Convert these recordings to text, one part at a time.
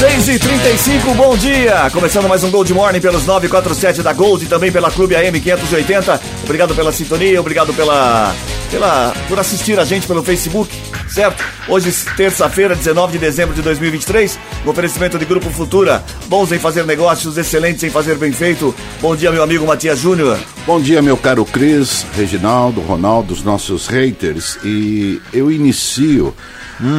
Seis e trinta e cinco, bom dia! Começando mais um Gold Morning pelos 947 da Gold e também pela Clube AM 580. Obrigado pela sintonia, obrigado pela, pela, por assistir a gente pelo Facebook, certo? Hoje, terça-feira, 19 de dezembro de 2023, no oferecimento de Grupo Futura. Bons em fazer negócios, excelentes em fazer bem feito. Bom dia, meu amigo Matias Júnior. Bom dia, meu caro Cris, Reginaldo, Ronaldo, os nossos haters. E eu inicio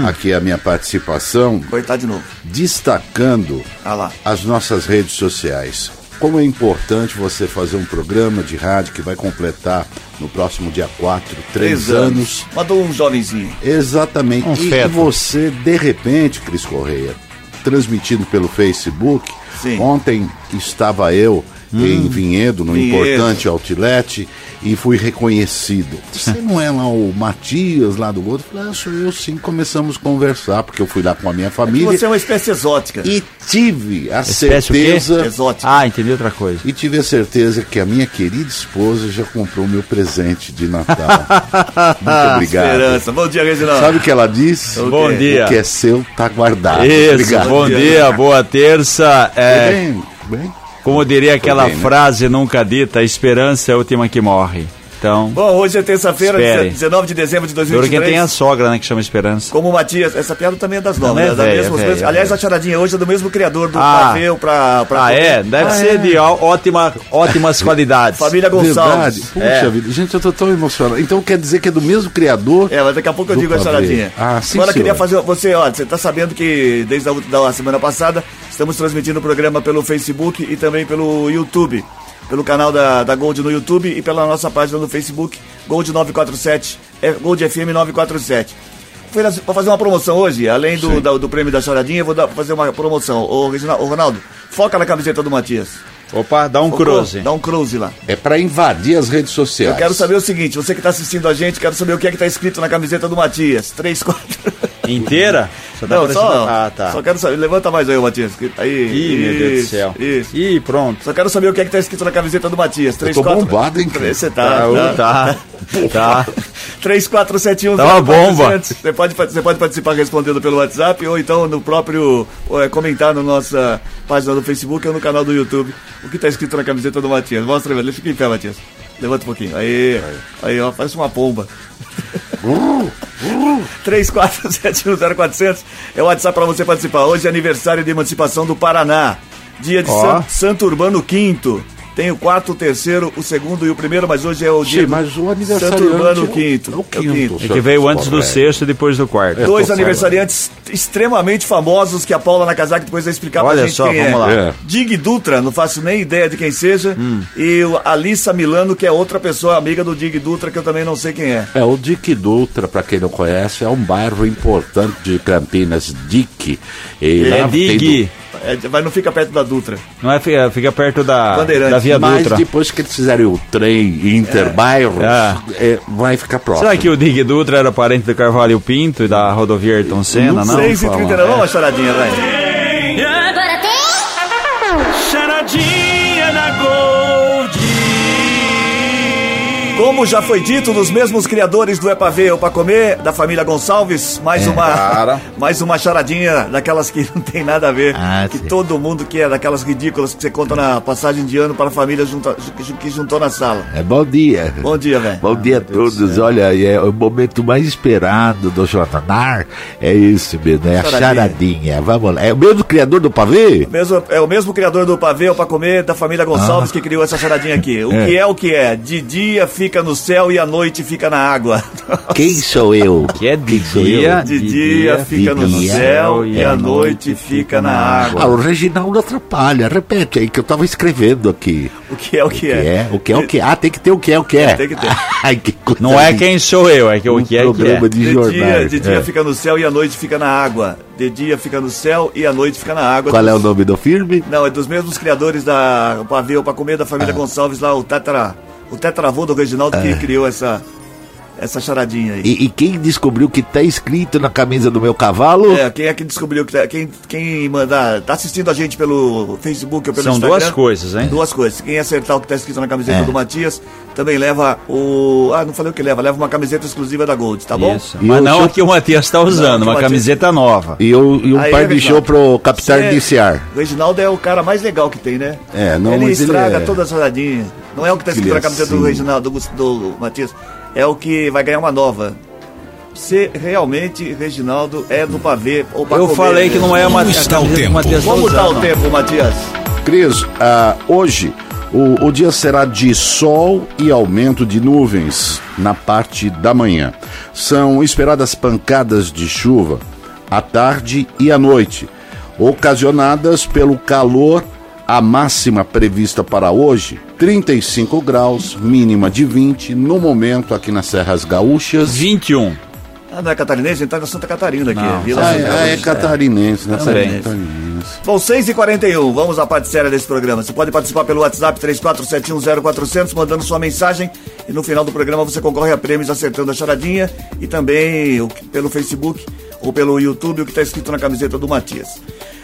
aqui a minha participação Coitado de novo. destacando Ah lá. as nossas redes sociais. Como é importante você fazer um programa de rádio que vai completar no próximo dia 4, três anos. Mandou um jovenzinho. Exatamente. Um e feto. você, de repente, Cris Correia, transmitindo pelo Facebook, Sim. ontem estava eu em Vinhedo, no Vinhedo. importante outlet, e fui reconhecido. Você não é lá o Matias, lá do outro? Eu falei, ah, sou eu sim. Começamos a conversar, porque eu fui lá com a minha família. Você é uma espécie exótica. E tive a Espécie o certeza. Exótica. Ah, entendi outra coisa. E tive a certeza que a minha querida esposa já comprou meu presente de Natal. Muito obrigado. Esperança. Bom dia, Reginaldo. Sabe o que ela disse? Bom dia. O que é seu tá guardado. Isso, Obrigado. bom dia, boa terça. É, Bem, bem. Como diria aquela né? frase nunca dita, a esperança é a última que morre. Então, Bom, hoje é terça-feira, Espere. 19 de dezembro de dura 2023. quem tem a sogra, né, que chama esperança. Como o Matias, essa piada também é das novas, Não, é né? Da mesma- é aliás, é a charadinha hoje é do mesmo criador do Ah. Paveu pra, pra. Ah, é? Deve Ah, ser é. de ó- ótima, ótimas qualidades. Família Verdade. Gonçalves. Puxa É. vida. Gente, eu tô tão emocionado. Então quer dizer que é do mesmo criador? É, mas daqui a pouco eu digo a charadinha. Ah, sim, Agora eu queria fazer. Você, ó, você tá sabendo que desde a, da semana passada estamos transmitindo o programa pelo Facebook e também pelo YouTube. Pelo canal da, da Gold no YouTube e pela nossa página no Facebook, Gold 947, é, Gold FM 947. Fui nas- Vou fazer uma promoção hoje, além do, da- do prêmio da charadinha, eu vou dar- fazer uma promoção. Ô, Reginaldo, ô, Ronaldo, foca na camiseta do Matias. Opa, dá um Focou? cruze. Dá um cruze lá. É pra invadir as redes sociais. Eu quero saber o seguinte, você que está assistindo a gente, quero saber o que é que tá escrito na camiseta do Matias. 3, 4. Inteira? Só tá Não, aparecendo- só, Ah, tá. só quero saber. Levanta mais aí, ô Matias. Aí, Ih, meu Deus do isso, céu. Isso. Ih, pronto. Só quero saber o que é que tá escrito na camiseta do Matias. 3, tô 4... bombado, hein, cara? Você tá. Tá, tá. tá. tá. 3471 Tá uma bomba. Você pode, você pode participar respondendo pelo WhatsApp ou então no próprio. é, comentar na nossa página do Facebook ou no canal do YouTube o que tá escrito na camiseta do Matias. Mostra, velho. Fica em pé, Matias. Levanta um pouquinho. Aí, aí, ó, parece uma pomba. 34710400 é o WhatsApp para você participar. Hoje é aniversário de emancipação do Paraná. Dia de. San- Santo Urbano V. Tem o quarto, o terceiro, o segundo e o primeiro, mas hoje é o dia Sim, mas o aniversariante Santo Urbano é o- V. é o quinto. É que veio antes do sexto e depois do quarto. É. Dois aniversariantes extremamente famosos que a Paula Nakazaki depois vai explicar Olha pra gente só, quem vamos é. lá. É. Dig Dutra, não faço nem ideia de quem seja. Hum. E o Alissa Milano, que é outra pessoa amiga do Dig Dutra, que eu também não sei quem é. É, o Dique Dutra, para quem não conhece, é um bairro importante de Campinas, Dique. E É Dig. É, vai, não fica perto da Dutra. Não é, fica, fica perto da, da Via Mas Dutra. depois que eles fizerem o trem interbairros, É. é, vai ficar próximo. Será que o Dig Dutra era parente do Carvalho Pinto e da rodovia Ayrton Senna? Não, 6 e Fala. 39 vamos uma choradinha, vai. Como já foi dito, dos mesmos criadores do Epa Ver ou Pra Comer, da família Gonçalves, mais uma cara. mais uma charadinha daquelas que não tem nada a ver. Ah, que sim. todo mundo quer, daquelas ridículas que você conta na passagem de ano para a família junta- que- juntou na sala. É, bom dia. Bom dia, velho. Bom dia a todos. Olha, é o momento mais esperado do jornal. É isso mesmo, é a Charadinha. charadinha. Vamos lá. É o mesmo criador do pavê? Mesmo, é o mesmo criador do Pavê ou Pra Comer, da família Gonçalves, que criou essa charadinha aqui. O É. que é o que é? De dia fica no céu e à noite fica na água. Quem sou eu? Que é de dia, eu? De dia fica no dia, céu e é, à noite fica na água. Ah, o Reginaldo atrapalha. Repete aí que eu tava escrevendo aqui. O que é o que Que é? é? O que é o que é? Ah, tem que ter o que é o que é. Tem que ter. Ai, que coisa Não é quem sou eu, é que o um que é que é. de, dia, de dia É. fica no céu e à noite fica na água. De dia fica no céu e à noite fica na água. Qual é o nome do filme? Não, é dos mesmos criadores da Pavê ou Pra Comer, da Ah. família Gonçalves lá, o Tetra... O tetravô do Reginaldo que criou essa... essa charadinha aí. E, e quem descobriu que tá escrito na camisa do meu cavalo? É, quem é que descobriu que tá, quem, quem mandar, tá assistindo a gente pelo Facebook ou pelo São Instagram? duas coisas, hein? Duas coisas. Quem acertar o que tá escrito na camiseta É. do Matias, também leva o. Ah, não falei o que leva, leva uma camiseta exclusiva da Gold, tá bom? Isso. E Mas o não a que o Matias está usando, Não, uma Matias- camiseta nova. E, o, e um Aí, par de Reginaldo, show pro Capitão Iniciar. O Reginaldo é o cara mais legal que tem, né? É, não, ele mas ele estraga é- toda a charadinha. Não é o que tá escrito é na camiseta do assim. Reginaldo, do, do Matias. É o que vai ganhar uma nova. Você realmente, Reginaldo, é do pavê ou pra Eu comer, falei que não é uma Como está o tempo? Matias Como tá usando. o tempo, Matias? Cris, ah, hoje o, o dia será de sol e aumento de nuvens na parte da manhã. São esperadas pancadas de chuva à tarde e à noite, ocasionadas pelo calor. A máxima prevista para hoje, 35 graus, mínima de 20, no momento aqui nas Serras Gaúchas. 21. Ah, não é catarinense? Então é Santa Catarina aqui. Não, é Vila Ah, é, é catarinense, né? Também. Catarinense. Bom, 6h41, vamos à parte séria desse programa. Você pode participar pelo WhatsApp 34710400, mandando sua mensagem. E no final do programa você concorre a prêmios acertando a charadinha. E também pelo Facebook ou pelo YouTube o que está escrito na camiseta do Matias.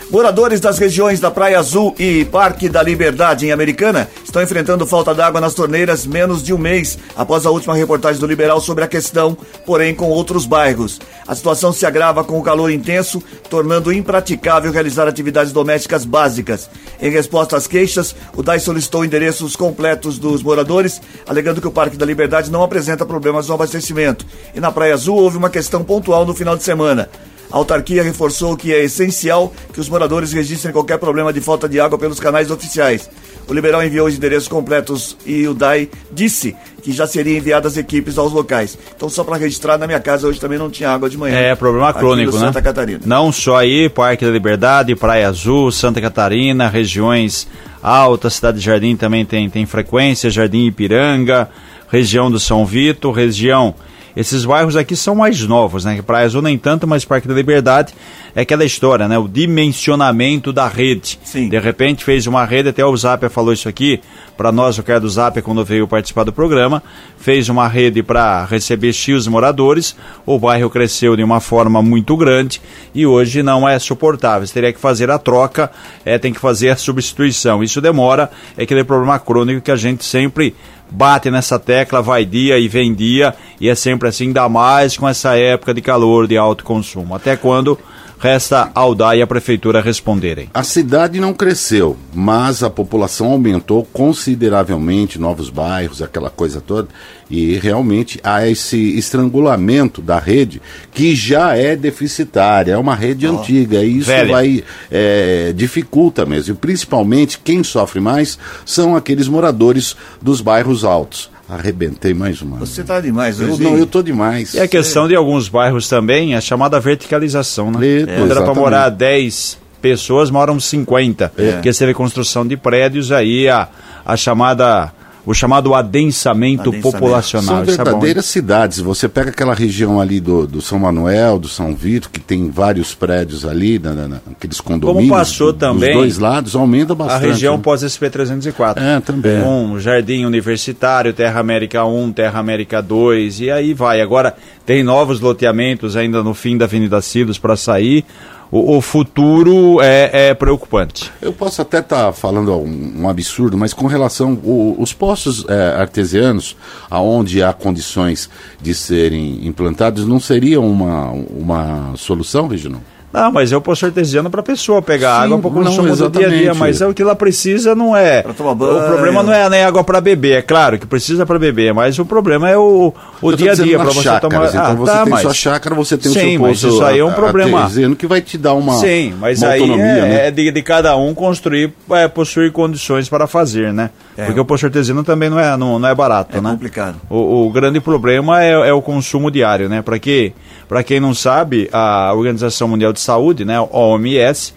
Moradores das regiões da Praia Azul e Parque da Liberdade em Americana estão enfrentando falta d'água nas torneiras menos de um mês após a última reportagem do Liberal sobre a questão, porém com outros bairros. A situação se agrava com o calor intenso, tornando impraticável realizar atividades domésticas básicas. Em resposta às queixas, o DAI solicitou endereços completos dos moradores, alegando que o Parque da Liberdade não apresenta problemas no abastecimento. E na Praia Azul houve uma questão pontual no final de semana. A autarquia reforçou que é essencial que os moradores registrem qualquer problema de falta de água pelos canais oficiais. O liberal enviou os endereços completos e o DAI disse que já seriam enviadas equipes aos locais. Então, só para registrar, na minha casa hoje também não tinha água de manhã. É, problema crônico, né? Santa Catarina. Não só aí, Parque da Liberdade, Praia Azul, Santa Catarina, regiões altas, Cidade de Jardim também tem, tem frequência, Jardim Ipiranga, região do São Vito, região. Esses bairros aqui são mais novos, né? Praia Azul nem tanto, mas Parque da Liberdade é aquela história, né? O dimensionamento da rede. Sim. De repente fez uma rede, até o Zapia falou isso aqui, para nós, o cara do Zapia, quando veio participar do programa, fez uma rede para receber X moradores, o bairro cresceu de uma forma muito grande e hoje não é suportável. Você teria que fazer a troca, é, tem que fazer a substituição. Isso demora, é aquele problema crônico que a gente sempre bate nessa tecla, vai dia e vem dia, e é sempre assim, ainda mais com essa época de calor, de alto consumo. Até quando resta ao DAI e a prefeitura responderem. A cidade não cresceu, mas a população aumentou consideravelmente, novos bairros, aquela coisa toda, e realmente há esse estrangulamento da rede que já é deficitária, é uma rede antiga, e isso velha. vai é, dificulta mesmo. E principalmente quem sofre mais são aqueles moradores dos bairros altos. Arrebentei mais uma. Você tá demais eu, hoje. não, hein? eu tô demais. E a questão de alguns bairros também, a chamada verticalização, né? É, Quando era para morar 10 pessoas, moram 50. Porque você vê construção de prédios, aí a, a chamada, o chamado adensamento, Adensamento. populacional. São Isso é bom, verdadeiras cidades. Você pega aquela região ali do, do São Manuel, do São Vito, que tem vários prédios ali, na, na- naqueles condomínios. passou do- também Dos dois lados, aumenta a bastante. região né? pós-SP 304. É, também. Com Jardim Universitário, Terra América 1, Terra América 2, e aí vai. Agora tem novos loteamentos ainda no fim da Avenida Silos para sair. O, o futuro é, é preocupante. Eu posso até estar falando um, um absurdo, mas com relação o- os poços é, artesianos, aonde há condições de serem implantados, não seria uma, uma solução, Reginaldo? Não, mas eu posso artesiano para a pessoa pegar Sim, água para o não, consumo do dia a dia, mas é o que ela precisa não é. O problema não é nem água para beber, é claro que precisa para beber, mas o problema é o, o dia a dizendo dia para você chácaras, tomar. Então ah, você tá, tem mas... sua chácara, você tem Sim, o seu mas poço isso aí é um problema. artesiano que vai te dar uma, Sim, mas uma aí autonomia, é, né? é de, de cada um construir, é, possuir condições para fazer, né? É. Porque o poço artesiano também não é, não, não é barato, É né? complicado. O, o grande problema é, é o consumo diário, né? Para que, para quem não sabe, a Organização Mundial de Saúde, né, OMS,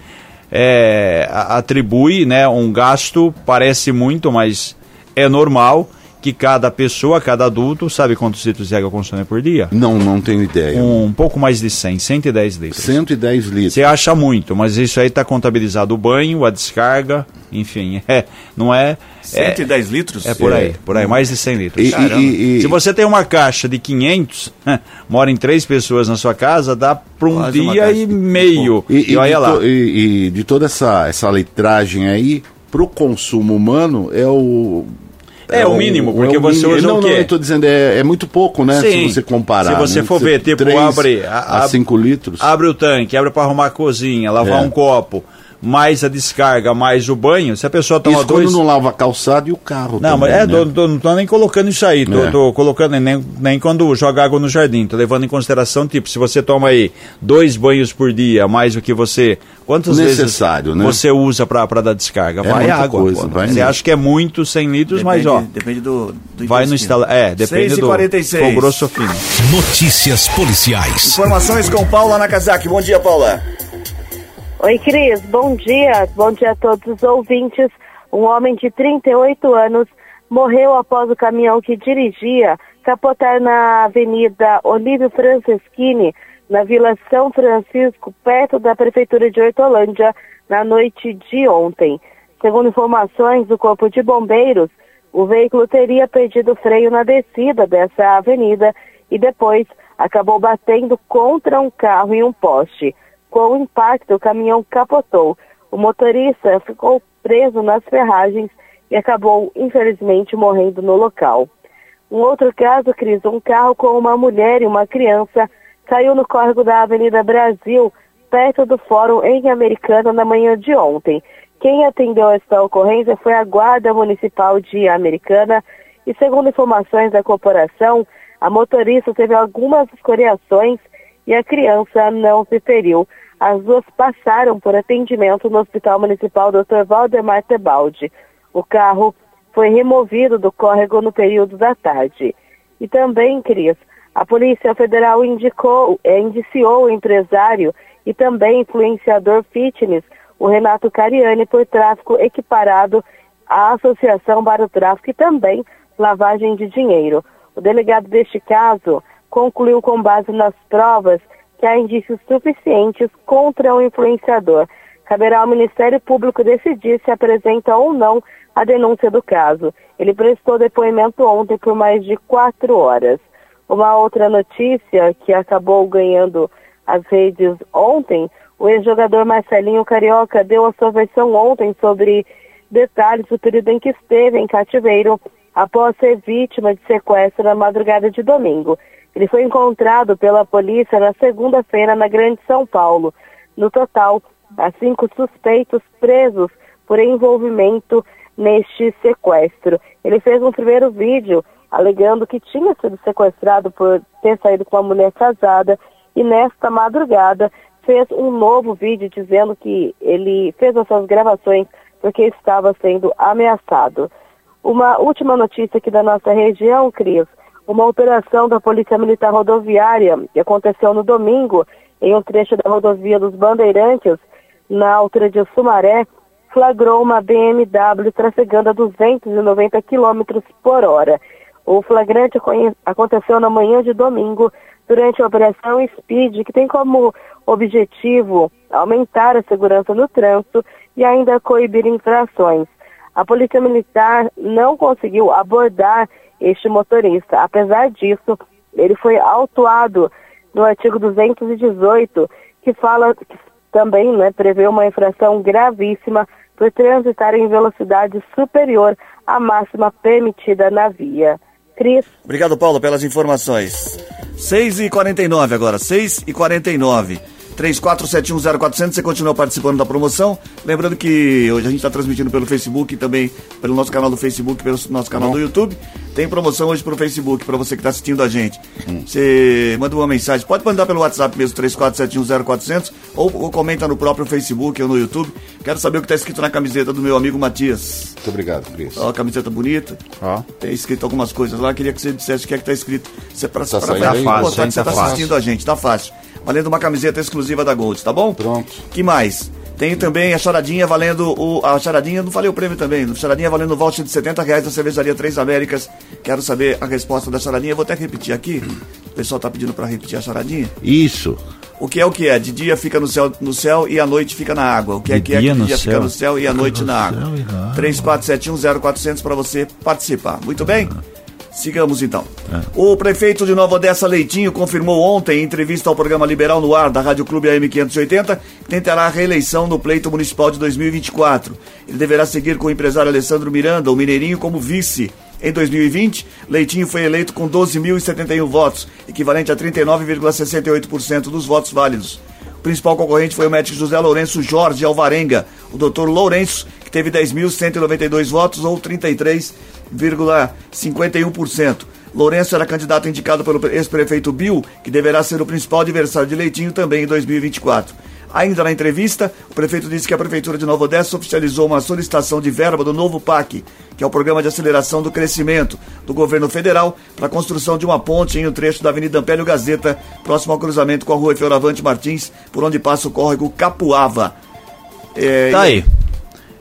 é, atribui, né, um gasto parece muito, mas é normal que cada pessoa, cada adulto, sabe quantos litros de água consome por dia? Não, não tenho ideia. Um pouco mais de 100, 110 litros. 110 litros. Você acha muito, mas isso aí está contabilizado o banho, a descarga, enfim, é, não é... 110 é, litros? É por aí, É. por aí, mais de 100 litros. E- e- e- Se você tem uma caixa de 500, mora em três pessoas na sua casa, dá para um Quase dia e meio. E, E, olha de lá. to- e- e de toda essa, essa litragem aí, pro consumo humano, é o. É o mínimo, porque o você mínimo. usa não, o Não, quê? eu tô dizendo, é, é muito pouco, né? Sim. Se você comparar. Se você né? for ver, tipo, abre a- 5 litros. Abre o tanque, abre para arrumar a cozinha, lavar É. um copo, mais a descarga, mais o banho. Se a pessoa toma Isso dois. quando não lava a calçada e o carro. Não, também, mas é, né? tô- tô- não tô nem colocando isso aí, tô, É. tô colocando nem, nem quando joga água no jardim, tô levando em consideração, tipo, se você toma aí dois banhos por dia, mais o que você. Quantas Necessário, vezes né? você usa pra, pra dar descarga? É vai muita água. coisa, vai você acha que é muito 100 litros, mas ó, Depende do, do vai no instala. É, depende 6 e do 46. quão grosso ou fino. Notícias policiais. Informações com Paula Nakazaki. Bom dia, Paula. Oi, Cris. Bom dia. Bom dia a todos os ouvintes. Um homem de 38 anos morreu após o caminhão que dirigia capotar na Avenida Olívio Franceschini, na Vila São Francisco, perto da Prefeitura de Hortolândia, na noite de ontem. Segundo informações do Corpo de Bombeiros, o veículo teria perdido freio na descida dessa avenida e depois acabou batendo contra um carro e um poste. Com o impacto, o caminhão capotou. O motorista ficou preso nas ferragens e acabou, infelizmente, morrendo no local. Um outro caso, Cris, um carro com uma mulher e uma criança caiu no córrego da Avenida Brasil, perto do Fórum em Americana, na manhã de ontem. Quem atendeu esta ocorrência foi a Guarda Municipal de Americana e, segundo informações da corporação, a motorista teve algumas escoriações e a criança não se feriu. As duas passaram por atendimento no Hospital Municipal Dr. Valdemar Tebaldi. O carro foi removido do córrego no período da tarde. E também, Cris, a Polícia Federal indicou, eh, indiciou o empresário e também influenciador fitness, o Renato Cariani, por tráfico equiparado à Associação para o Tráfico e também lavagem de dinheiro. O delegado deste caso concluiu com base nas provas que há indícios suficientes contra o influenciador. Caberá ao Ministério Público decidir se apresenta ou não a denúncia do caso. Ele prestou depoimento ontem por mais de quatro horas. Uma outra notícia que acabou ganhando as redes ontem, o ex-jogador Marcelinho Carioca deu a sua versão ontem sobre detalhes do período em que esteve em cativeiro após ser vítima de sequestro na madrugada de domingo. Ele foi encontrado pela polícia na segunda-feira na Grande São Paulo. No total, há cinco suspeitos presos por envolvimento neste sequestro. Ele fez um primeiro vídeo alegando que tinha sido sequestrado por ter saído com uma mulher casada e nesta madrugada fez um novo vídeo dizendo que ele fez essas gravações porque estava sendo ameaçado. Uma última notícia aqui da nossa região, Cris. Uma operação da Polícia Militar Rodoviária que aconteceu no domingo em um trecho da rodovia dos Bandeirantes, na altura de Sumaré, flagrou uma BMW trafegando a 290 km por hora. O flagrante aconteceu na manhã de domingo durante a Operação Speed, que tem como objetivo aumentar a segurança no trânsito e ainda coibir infrações. A Polícia Militar não conseguiu abordar este motorista. Apesar disso, ele foi autuado no artigo 218, que fala que também né, prevê uma infração gravíssima por transitar em velocidade superior à máxima permitida na via. Cris, Obrigado, Paulo, pelas informações. 6h49 agora, 6h49. 34710400, você continua participando da promoção. Lembrando que hoje a gente está transmitindo pelo Facebook e também pelo nosso canal do Facebook, pelo nosso canal do YouTube. Tem promoção hoje pro Facebook, para você que está assistindo a gente. Você manda uma mensagem, pode mandar pelo WhatsApp mesmo, 34710400, ou, ou comenta no próprio Facebook ou no YouTube. Quero saber o que está escrito na camiseta do meu amigo Matias. Muito obrigado, Cris. Ó, a camiseta bonita. Ó. Tem escrito algumas coisas lá, queria que você dissesse o que é que tá escrito. Você pra, Tá pra, botar Tá fácil, que você Tá tá fácil. assistindo a gente, tá fácil. Valendo uma camiseta exclusiva da Gold, tá bom? Pronto. Que mais? Tem também a charadinha valendo o. A charadinha, não falei o prêmio também. A charadinha valendo o voucher de 70 reais da cervejaria Três Américas. Quero saber a resposta da charadinha. Vou até repetir aqui. O pessoal tá pedindo para repetir a charadinha. Isso. O que é o que é? De dia fica no céu, no céu e à noite fica na água. O que é De que é que dia de dia fica céu. no céu e à noite na água? 34710400 para você participar. Muito bem? Sigamos então. O prefeito de Nova Odessa Leitinho confirmou ontem, em entrevista ao programa Liberal no Ar da Rádio Clube AM 580, que tentará a reeleição no pleito municipal de 2024. Ele deverá seguir com o empresário Alessandro Miranda, o Mineirinho, como vice. Em 2020, Leitinho foi eleito com 12.071 votos, equivalente a 39,68% dos votos válidos. O principal concorrente foi o médico José Lourenço Jorge Alvarenga, o doutor Lourenço, que teve 10.192 votos, ou 33,51%. Lourenço era candidato indicado pelo ex-prefeito Bill, que deverá ser o principal adversário de Leitinho também em 2024. Ainda na entrevista, o prefeito disse que a Prefeitura de Nova Odessa oficializou uma solicitação de verba do novo PAC, que é o Programa de Aceleração do Crescimento do Governo Federal, para a construção de uma ponte em um trecho da Avenida Ampélio Gazeta, próximo ao cruzamento com a rua Fioravante Martins, por onde passa o córrego Capuava. É, Tá aí.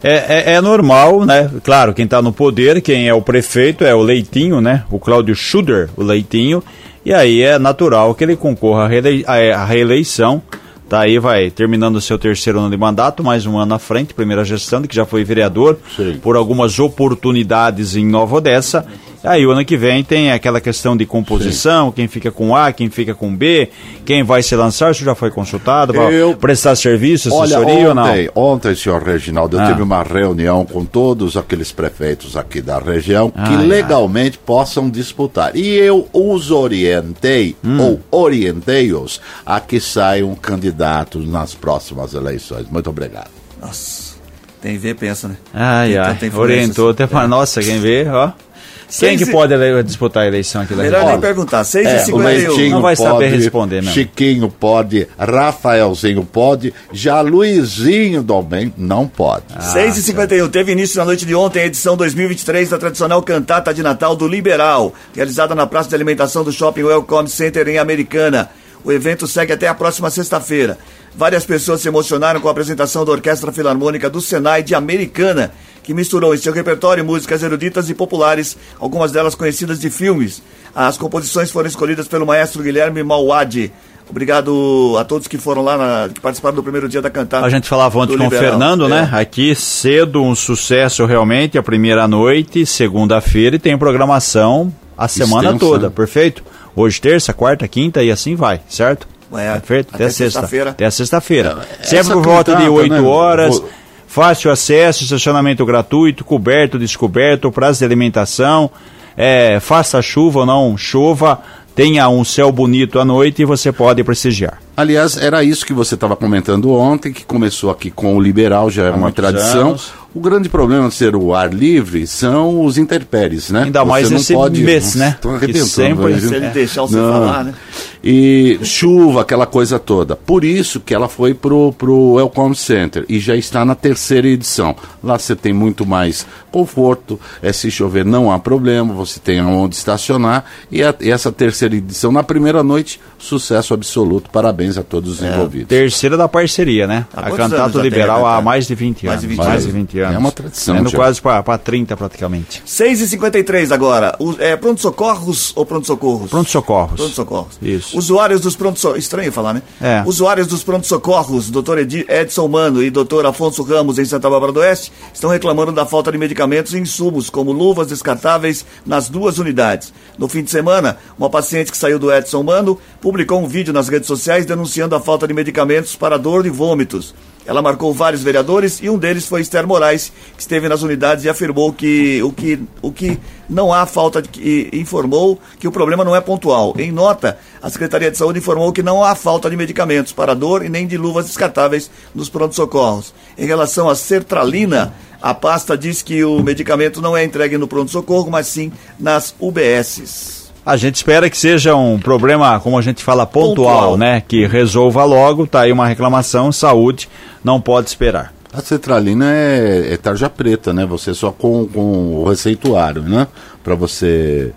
É, é, é normal, né? Claro, quem está no poder, quem é o prefeito é o Leitinho, né? O Cláudio Schuder, o Leitinho. E aí é natural que ele concorra à, reelei à reeleição. Tá aí, vai terminando o seu terceiro ano de mandato, mais um ano à frente, primeira gestão, que já foi vereador Sim. por algumas oportunidades em Nova Odessa. Aí o ano que vem tem aquela questão de composição, quem fica com A, quem fica com B, quem vai se lançar, isso já foi consultado, vai Eu- prestar serviço, Olha, assessoria ou não? ontem, ontem, senhor Reginaldo, eu Ah. tive uma reunião com todos aqueles prefeitos aqui da região que Ai, ai. legalmente possam disputar. E eu os orientei, Hum. ou orientei-os, a que saiam candidatos nas próximas eleições. Muito obrigado. Nossa, tem ver, pensa, né? Ai, Tem ai, orientou até assim. para nossa, quem vê, ó. Quem que pode disputar a eleição aqui da Melhor nem perguntar. 6 É, e o 51 Leitinho Não vai saber pode, responder mesmo. Chiquinho pode, Rafaelzinho pode, já Luizinho também não pode. 6 e 51 teve início na noite de ontem a edição 2023 da tradicional cantata de Natal do Liberal, realizada na praça de alimentação do Shopping Welcome Center em Americana. O evento segue até a próxima sexta-feira. Várias pessoas se emocionaram com a apresentação da Orquestra Filarmônica do Senai de Americana, que misturou em seu repertório músicas eruditas e populares, algumas delas conhecidas de filmes. As composições foram escolhidas pelo maestro Guilherme Mauad. Obrigado a todos que foram lá, na- que participaram do primeiro dia da cantata. A gente falava ontem com o. Fernando, né? É. Aqui cedo, um sucesso realmente, a primeira noite, segunda-feira e tem programação a semana Extensa, toda, né? perfeito? Hoje, terça, quarta, quinta e assim vai, certo? É, perfeito? até Até, sexta. sexta-feira. Até sexta-feira. essa Sempre por volta de cantata, 8 né? horas. Vou- Fácil acesso, estacionamento gratuito, coberto, descoberto, prazo de alimentação. É, faça chuva ou não chova, tenha um céu bonito à noite e você pode prestigiar. Aliás, era isso que você estava comentando ontem, que começou aqui com o liberal, já é uma tradição. anos. O grande problema de ser o ar livre são os intempéries, né? Ainda mais esse mês, né? Que arrebentando, sempre- viu? Se ele deixar você Não. falar, né? E chuva, aquela coisa toda. Por isso que ela foi pro, pro Welcome Center e já está na terceira edição. Lá você tem muito mais conforto, é, se chover não há problema, você tem aonde estacionar. E, a- e essa terceira edição, na primeira noite, sucesso absoluto. Parabéns a todos os envolvidos. Terceira da parceria, né? Há a tem Liberal a há mais de 20 Mais anos. de 20 mais anos. de 20 É anos. uma tradição, Indo Tiago. quase para 30 praticamente. 6 e 53 agora. O, é, pronto-socorros ou pronto-socorros? Pronto-socorros. Pronto-socorros. Isso. Usuários dos pronto-socorros. Estranho falar, né? É. Usuários dos pronto-socorros, Dr. Edi- Edson Mano e Dr. Afonso Ramos, em Santa Bárbara do Oeste, estão reclamando da falta de medicamentos e insumos, como luvas descartáveis, nas duas unidades. No fim de semana, uma paciente que saiu do Edson Mano publicou um vídeo nas redes sociais denunciando a falta de medicamentos para dor e vômitos. Ela marcou vários vereadores e um deles foi Esther Moraes, que esteve nas unidades e afirmou que o que, o que não há falta de. e informou que o problema não é pontual. Em nota, a Secretaria de Saúde informou que não há falta de medicamentos para dor e nem de luvas descartáveis nos pronto-socorros. Em relação à sertralina, a pasta diz que o medicamento não é entregue no pronto-socorro, mas sim nas UBSs. A gente espera que seja um problema, como a gente fala, pontual, Pontual. né? Que resolva logo, tá aí uma reclamação, saúde, não pode esperar. A cetralina é, é tarja preta, né? Você só com, com o receituário, né? Para você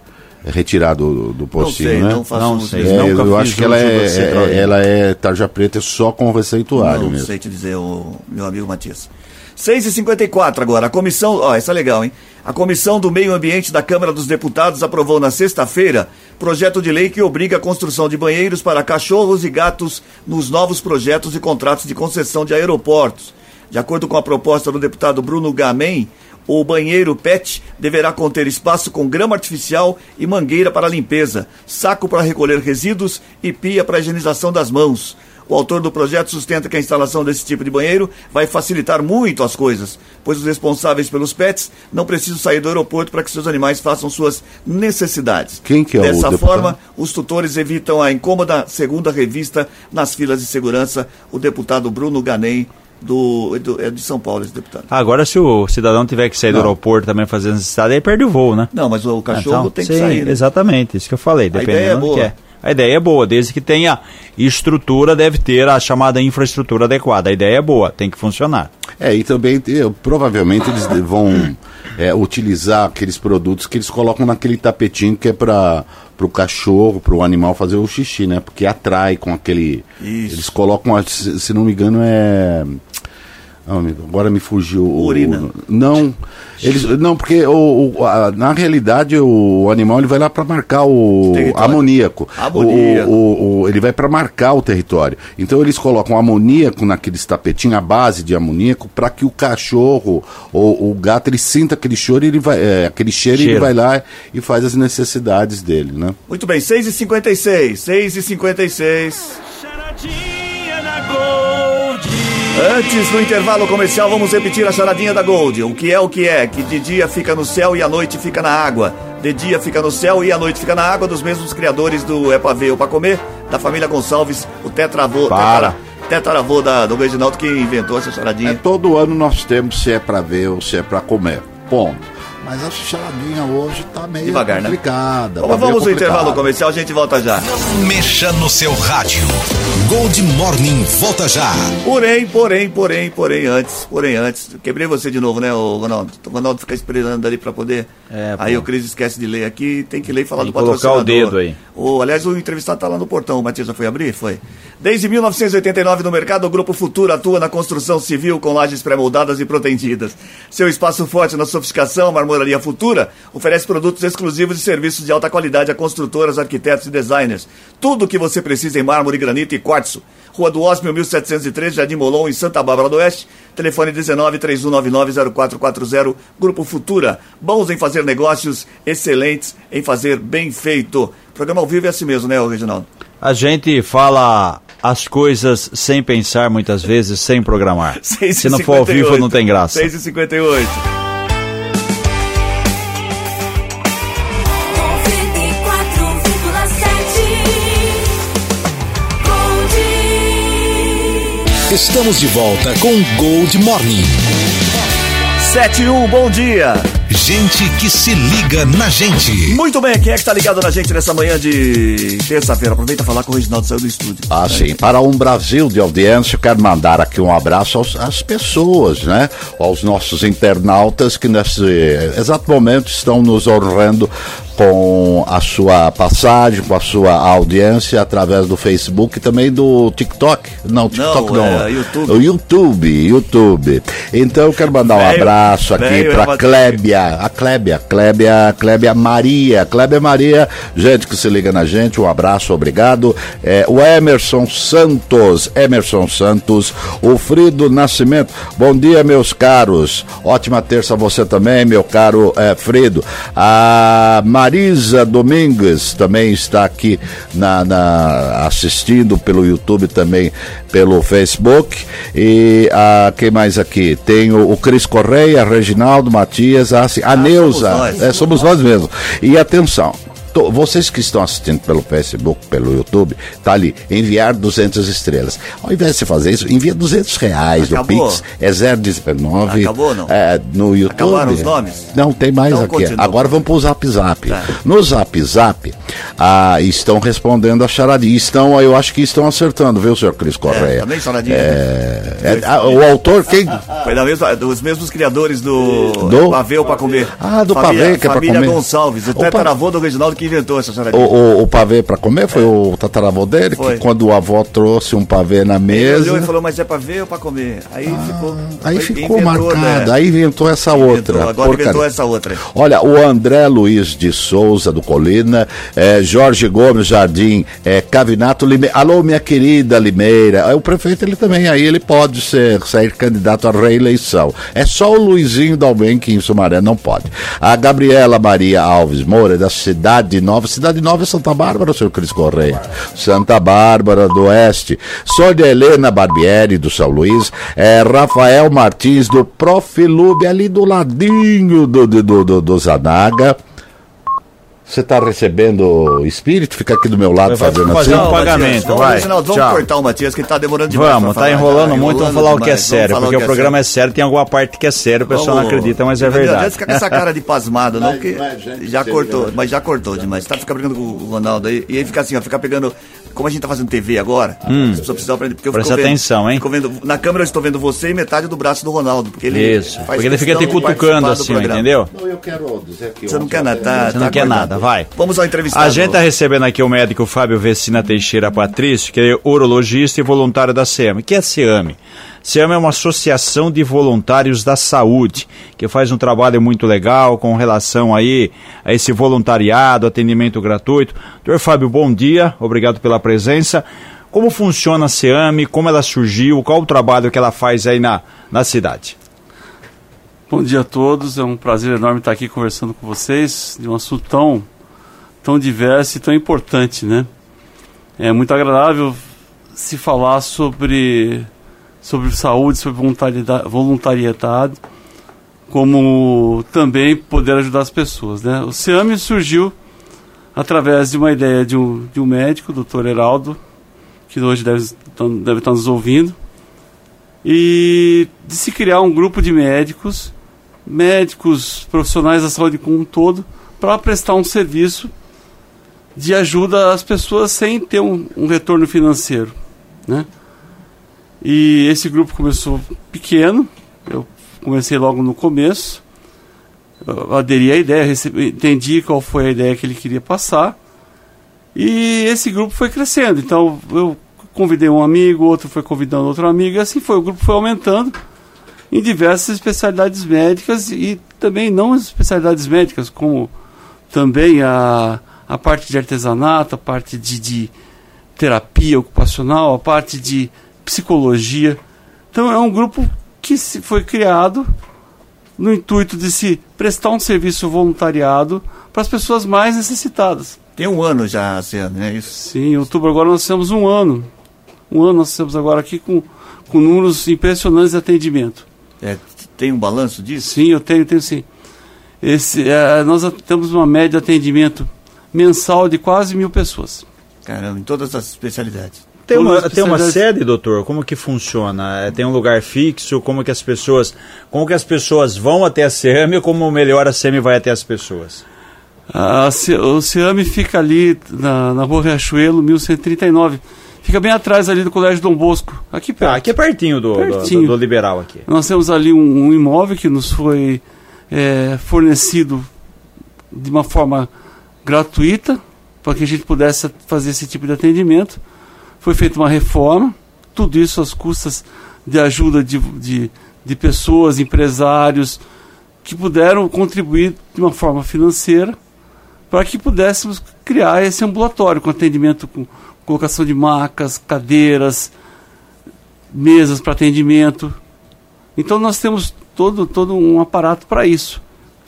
retirar do, do postinho, sei, né? não faço Não sei. É, nunca eu fiz acho que ela é, é- ela é tarja preta só com receituário Não mesmo. sei te dizer, o meu amigo Matias. 6h54 agora. A comissão. Ó, essa é legal, hein? A Comissão do Meio Ambiente da Câmara dos Deputados aprovou na sexta-feira projeto de lei que obriga a construção de banheiros para cachorros e gatos nos novos projetos e contratos de concessão de aeroportos. De acordo com a proposta do deputado Bruno Gamen, o banheiro PET deverá conter espaço com grama artificial e mangueira para limpeza, saco para recolher resíduos e pia para higienização das mãos. O autor do projeto sustenta que a instalação desse tipo de banheiro vai facilitar muito as coisas, pois os responsáveis pelos pets não precisam sair do aeroporto para que seus animais façam suas necessidades. Quem que é o Dessa deputado? forma, os tutores evitam a incômoda segunda revista nas filas de segurança. O deputado Bruno Ganem, do, do- é de São Paulo, esse deputado. Agora, se o cidadão tiver que sair do Não. aeroporto também fazer necessidade, aí perde o voo, né? Não, mas o cachorro Então, tem que sim, sair. Né? Exatamente, isso que eu falei. Dependendo ideia é do boa. que é. A ideia é boa, desde que tenha estrutura, deve ter a chamada infraestrutura adequada. A ideia é boa, tem que funcionar. É, e também eh, provavelmente eles vão é, utilizar aqueles produtos que eles colocam naquele tapetinho que é para o cachorro, para o animal fazer o xixi, né? Porque atrai com aquele. Isso. Eles colocam, se não me engano, é. Amigo, agora me fugiu o. Urina. Não, eles, não, porque o, o- a- na realidade o animal ele vai lá para marcar o Território. amoníaco. Amoníaco. O, o- o- ele vai para marcar o território. Então eles colocam amoníaco naqueles tapetinhos, a base de amoníaco, para que o cachorro ou o gato ele sinta aquele cheiro, e ele vai, é, aquele cheiro, e ele Cheiro. vai lá e faz as necessidades dele, né? Muito bem, 6h56. 6h56. Charadinha da Gold. Antes do intervalo comercial, vamos repetir a charadinha da Gold. O que é o que é? Que de dia fica no céu e à noite fica na água. De dia fica no céu e à noite fica na água, dos mesmos criadores do É Pra Ver ou Pra Comer, da família Gonçalves, o tetravô, Para. tetaravô da, do Reginaldo que inventou essa É, charadinha. todo ano nós temos se é para ver ou se é para comer. Ponto. Mas a charadinha hoje tá meio Devagar, né? complicada. Bom, tá mas meio vamos ao intervalo comercial, a gente volta já. Mexa no seu rádio. Gold Morning volta já. Porém, porém, porém, porém, antes, porém, antes. Quebrei você de novo, né, ô Ronaldo? O Ronaldo fica esperando ali pra poder. É, aí o Cris esquece de ler aqui, tem que ler e falar Tem do que colocar patrocinador. o dedo aí. O, aliás, o entrevistado tá lá no portão. O Matias já foi abrir? Foi. Desde 1989 no mercado, o Grupo Futuro atua na construção civil com lajes pré-moldadas e protendidas. Seu espaço forte na sofisticação, a Marmoraria Futura, oferece produtos exclusivos e serviços de alta qualidade a construtoras, arquitetos e designers. Tudo o que você precisa em mármore, granito e quartzo. Rua do Osmio, 1703, Jardim Molon, em Santa Bárbara do Oeste. Telefone 19 3199 0440. Grupo Futura. Bons em fazer negócios, excelentes em fazer bem feito. O programa ao vivo é assim mesmo, né, Reginaldo? A gente fala as coisas sem pensar, muitas vezes, sem programar. Se não for ao vivo, não tem graça. 6 Estamos de volta com Gold Morning. 71, bom dia. Gente que se liga na gente. Muito bem, quem é que tá ligado na gente nessa manhã de terça-feira? Aproveita e falar que o Reginaldo saiu do estúdio. Ah, sim. Para um Brasil de audiência, eu quero mandar aqui um abraço aos, às pessoas, né? Aos nossos internautas que nesse exato momento estão nos honrando com a sua passagem, com a sua audiência através do Facebook e também do TikTok. Não, TikTok não. é YouTube. O YouTube, YouTube. Então eu quero mandar um abraço aqui para Clébia, a Clébia, Clébia, Clébia Maria, Clébia Maria, gente que se liga na gente, um abraço, obrigado. É, o Emerson Santos, Emerson Santos, o Frido Nascimento, bom dia, meus caros. Ótima terça a você também, meu caro é, Frido. A Marisa Domingues também está aqui na, na- assistindo pelo YouTube também pelo Facebook. E a, quem mais aqui? Tem o, o Cris Correia, Reginaldo, Matias, a, a Neuza. somos nós. É, somos nós mesmos. E atenção. To- Vocês que estão assistindo pelo Facebook, pelo YouTube, tá ali, enviar 200 estrelas. Ao invés de você fazer isso, envia 200 reais. Acabou? Pix é 019. Acabou ou não? É, no YouTube. Acabaram os nomes? Não, tem mais Então aqui. continua. Agora vamos pro Zap Zap. Tá. No Zap Zap, ah, estão respondendo a charadinha. Estão, eu acho que estão acertando, viu, senhor Cris Correia? também charadinha. É, é, ah, o autor, quem? Foi da mesma, dos mesmos criadores do, Do? Pavê ou pra comer. Ah, do família, Pavê, que é pra Família comer. Gonçalves, o Opa. tetaravô do Reginaldo que inventou essa O, charadinha. o, o pavê para comer foi o tataravô dele, Foi. que quando o avô trouxe um pavê na Ele mesa. olhou e falou, mas é pra ver ou pra comer? Aí ficou. Aí foi- ficou inventou, marcado, né? aí inventou essa Inventou, outra. Agora porcaria. inventou essa outra. Olha, o André Luiz de Souza, do Colina, é, Jorge Gomes Jardim, é, Cavinato Limeira. Alô, minha querida Limeira. É, O prefeito, ele também, aí ele pode ser, sair candidato à reeleição. É só o Luizinho Dalben que em Sumaré não pode. A Gabriela Maria Alves Moura, da Cidade Nova. Cidade Nova é Santa Bárbara, senhor Cris Correia. Santa Bárbara do Oeste. Sônia Helena Barbieri, do São Luís. É, Rafael Martins, do Profilube, ali do ladinho do, do, do, do Zanaga. Você está recebendo espírito? Fica aqui do meu lado Vai fazendo fazer assim. um pagamento, vamos, vai. Reginaldo, vamos Tchau. cortar o Matias, que ele tá demorando demais. Vamos, tá enrolando muito, vamos falar o que é demais. sério, porque o que programa é sério, tem alguma parte que é sério, o pessoal não acredita, mas é Não verdade. ficar com essa cara de pasmado, não, gente, já você cortou, mas já cortou demais. Tá ficar brigando com o Ronaldo aí, e aí fica assim, ó, ficar pegando. Como a gente tá fazendo TV agora, as pessoas precisam aprender. Porque eu Presta fico vendo- atenção, hein? fico vendo, na câmera eu estou vendo você e metade do braço do Ronaldo. Porque ele Isso, faz porque ele fica te cutucando assim, entendeu? Não, eu quero dizer que Você não quer nada, tá, Você não tá quer acordado. nada, vai. Vamos ao entrevistado. A gente está recebendo aqui o médico Fábio Vecina Teixeira Patrício, que é urologista e voluntário da SEAM. O que é a SEAM? SEAM é uma associação de voluntários da saúde, que faz um trabalho muito legal com relação aí a esse voluntariado, atendimento gratuito. Doutor Fábio, bom dia, obrigado pela presença. Como funciona a SEAM, como ela surgiu, qual o trabalho que ela faz aí na, na cidade? Bom dia a todos, é um prazer enorme estar aqui conversando com vocês de um assunto tão, tão diverso e tão importante, né? É muito agradável se falar sobre, sobre saúde, sobre voluntariedade, como também poder ajudar as pessoas, né? O SEAME surgiu através de uma ideia de um, de um médico, o doutor Heraldo, que hoje deve, deve estar nos ouvindo, e de se criar um grupo de médicos, médicos profissionais da saúde como um todo, para prestar um serviço de ajuda às pessoas sem ter um, um retorno financeiro, né? E esse grupo começou pequeno, eu comecei logo no começo, aderi à ideia, recebi, entendi qual foi a ideia que ele queria passar, e esse grupo foi crescendo. Então eu convidei um amigo, outro foi convidando outro amigo, e assim foi. O grupo foi aumentando em diversas especialidades médicas e também não especialidades médicas, como também a, a parte de artesanato, a parte de, de terapia ocupacional, a parte de psicologia. Então é um grupo que se foi criado no intuito de se prestar um serviço voluntariado para as pessoas mais necessitadas. Tem um ano já, assim, né? Isso. Sim, em outubro agora nós temos um ano. Um ano nós temos agora aqui com, com números impressionantes de atendimento. É, tem um balanço disso? Sim, eu tenho, tenho sim. Esse, é, nós temos uma média de atendimento mensal de quase mil pessoas. Caramba, em todas as especialidades. Tem uma, tem uma sede, doutor? Como que funciona? É, Tem um lugar fixo? Como que as pessoas, como que as pessoas vão até a SEAM e como melhor a SEAM vai até as pessoas? A, Ce- o Ciame fica ali na, na rua Riachuelo, 1139. Fica bem atrás ali do Colégio Dom Bosco, aqui perto. Ah, aqui é pertinho do, do- Pertinho. do, do liberal aqui. Nós temos ali um, um imóvel que nos foi é, fornecido de uma forma gratuita para que a gente pudesse fazer esse tipo de atendimento. Foi feita uma reforma, tudo isso às custas de ajuda de, de, de pessoas, empresários, que puderam contribuir de uma forma financeira para que pudéssemos criar esse ambulatório com atendimento com colocação de macas, cadeiras, mesas para atendimento. Então nós temos todo, todo um aparato para isso.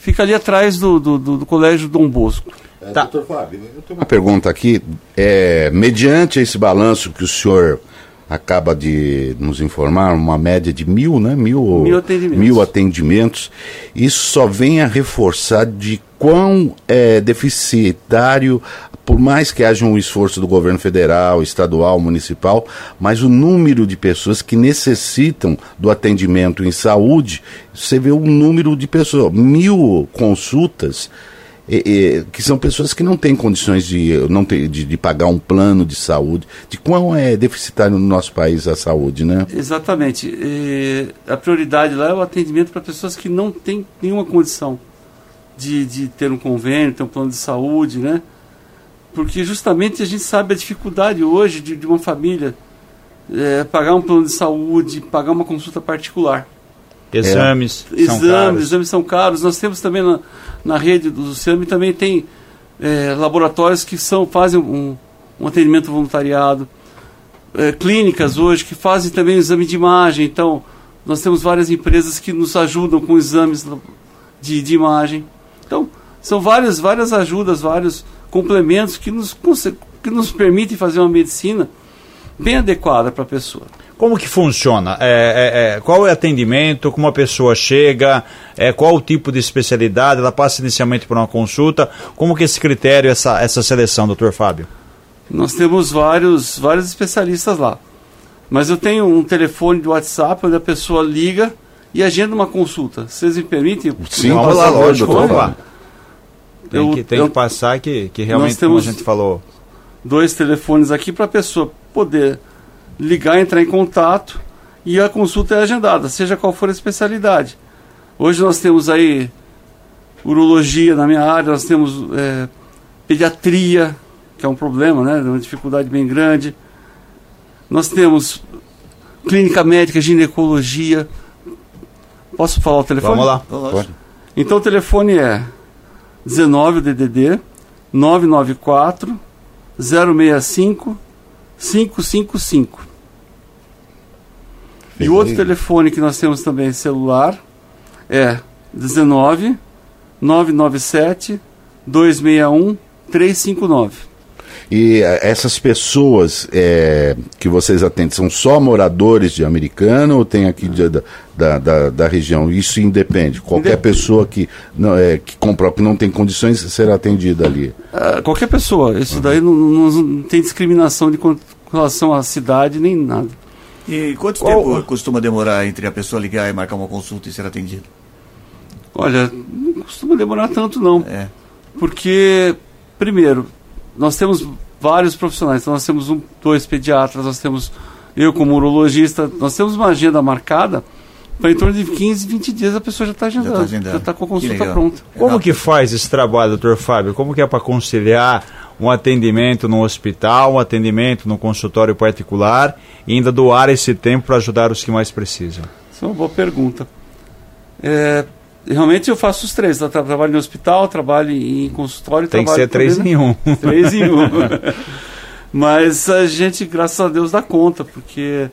Fica ali atrás do, do, do, do Colégio Dom Bosco. É, Tá. Doutor Fábio, eu tenho uma pergunta aqui. É, mediante esse balanço que o senhor acaba de nos informar, uma média de mil, né? Mil, Mil atendimentos. mil atendimentos, isso só vem a reforçar de quão é, deficitário, por mais que haja um esforço do governo federal, estadual, municipal, mas o número de pessoas que necessitam do atendimento em saúde, você vê o número de pessoas, mil consultas que são pessoas que não têm condições de, não ter, de, de pagar um plano de saúde, de quão é deficitário no nosso país a saúde, né? Exatamente. E a prioridade lá é o atendimento para pessoas que não têm nenhuma condição de, de ter um convênio, ter um plano de saúde, né? Porque justamente a gente sabe a dificuldade hoje de, de uma família é, pagar um plano de saúde, pagar uma consulta particular. Exames É. são Exames, caros. exames são caros. Nós temos também na, na rede do SEAM também tem é, laboratórios que são, fazem um, um atendimento voluntariado, é, clínicas hoje que fazem também exame de imagem. Então, nós temos várias empresas que nos ajudam com exames de, de imagem. Então, são várias, várias ajudas, vários complementos que nos, que nos permitem fazer uma medicina bem adequada para a pessoa. Como que funciona? É, é, é, qual é o atendimento? Como a pessoa chega? É, qual o tipo de especialidade? Ela passa inicialmente por uma consulta? Como que é esse critério, essa, essa seleção, doutor Fábio? Nós temos vários, vários especialistas lá. Mas eu tenho um telefone de WhatsApp onde a pessoa liga e agenda uma consulta. Vocês me permitem? Sim, vamos lá, lógico, vamos lá. Tem, Eu- que, tem eu- que passar que, que realmente, Nós temos- como a gente falou, Dois telefones aqui para a pessoa poder ligar, entrar em contato e a consulta é agendada, seja qual for a especialidade. Hoje nós temos aí urologia na minha área, nós temos é, pediatria, que é um problema, né? Uma dificuldade bem grande. Nós temos clínica médica, ginecologia. Posso falar o telefone? vamos lá. Pode. Então o telefone é 19 DDD 994 065 555. E o outro telefone que nós temos também celular é 19 997 261 359. E eh, essas pessoas eh, que vocês atendem são só moradores de Americana ou tem aqui de- da, da, da, da região? Isso independe. Qualquer Indep- pessoa que não, eh, que compra, que não tem condições será atendida ali. Ah, qualquer pessoa, isso daí não, não- não tem discriminação de com relação à cidade nem nada. E quanto Qual- tempo costuma demorar entre a pessoa ligar e marcar uma consulta e ser atendido? Olha, não costuma demorar tanto não. É. Porque, primeiro, nós temos vários profissionais. Então, nós temos um, dois pediatras, nós temos eu como urologista, nós temos uma agenda marcada para em torno de 15, 20 dias a pessoa já está agendando, tá agendando. já está com a Que consulta pronta. Como que faz esse trabalho, doutor Fábio? Como que é para conciliar um atendimento no hospital, um atendimento no consultório particular e ainda doar esse tempo para ajudar os que mais precisam? Isso é uma boa pergunta. É, realmente eu faço os três. Eu tra- trabalho no hospital, trabalho em consultório. Tem que ser três em um. Três em um. Mas a gente, graças a Deus, dá conta, porque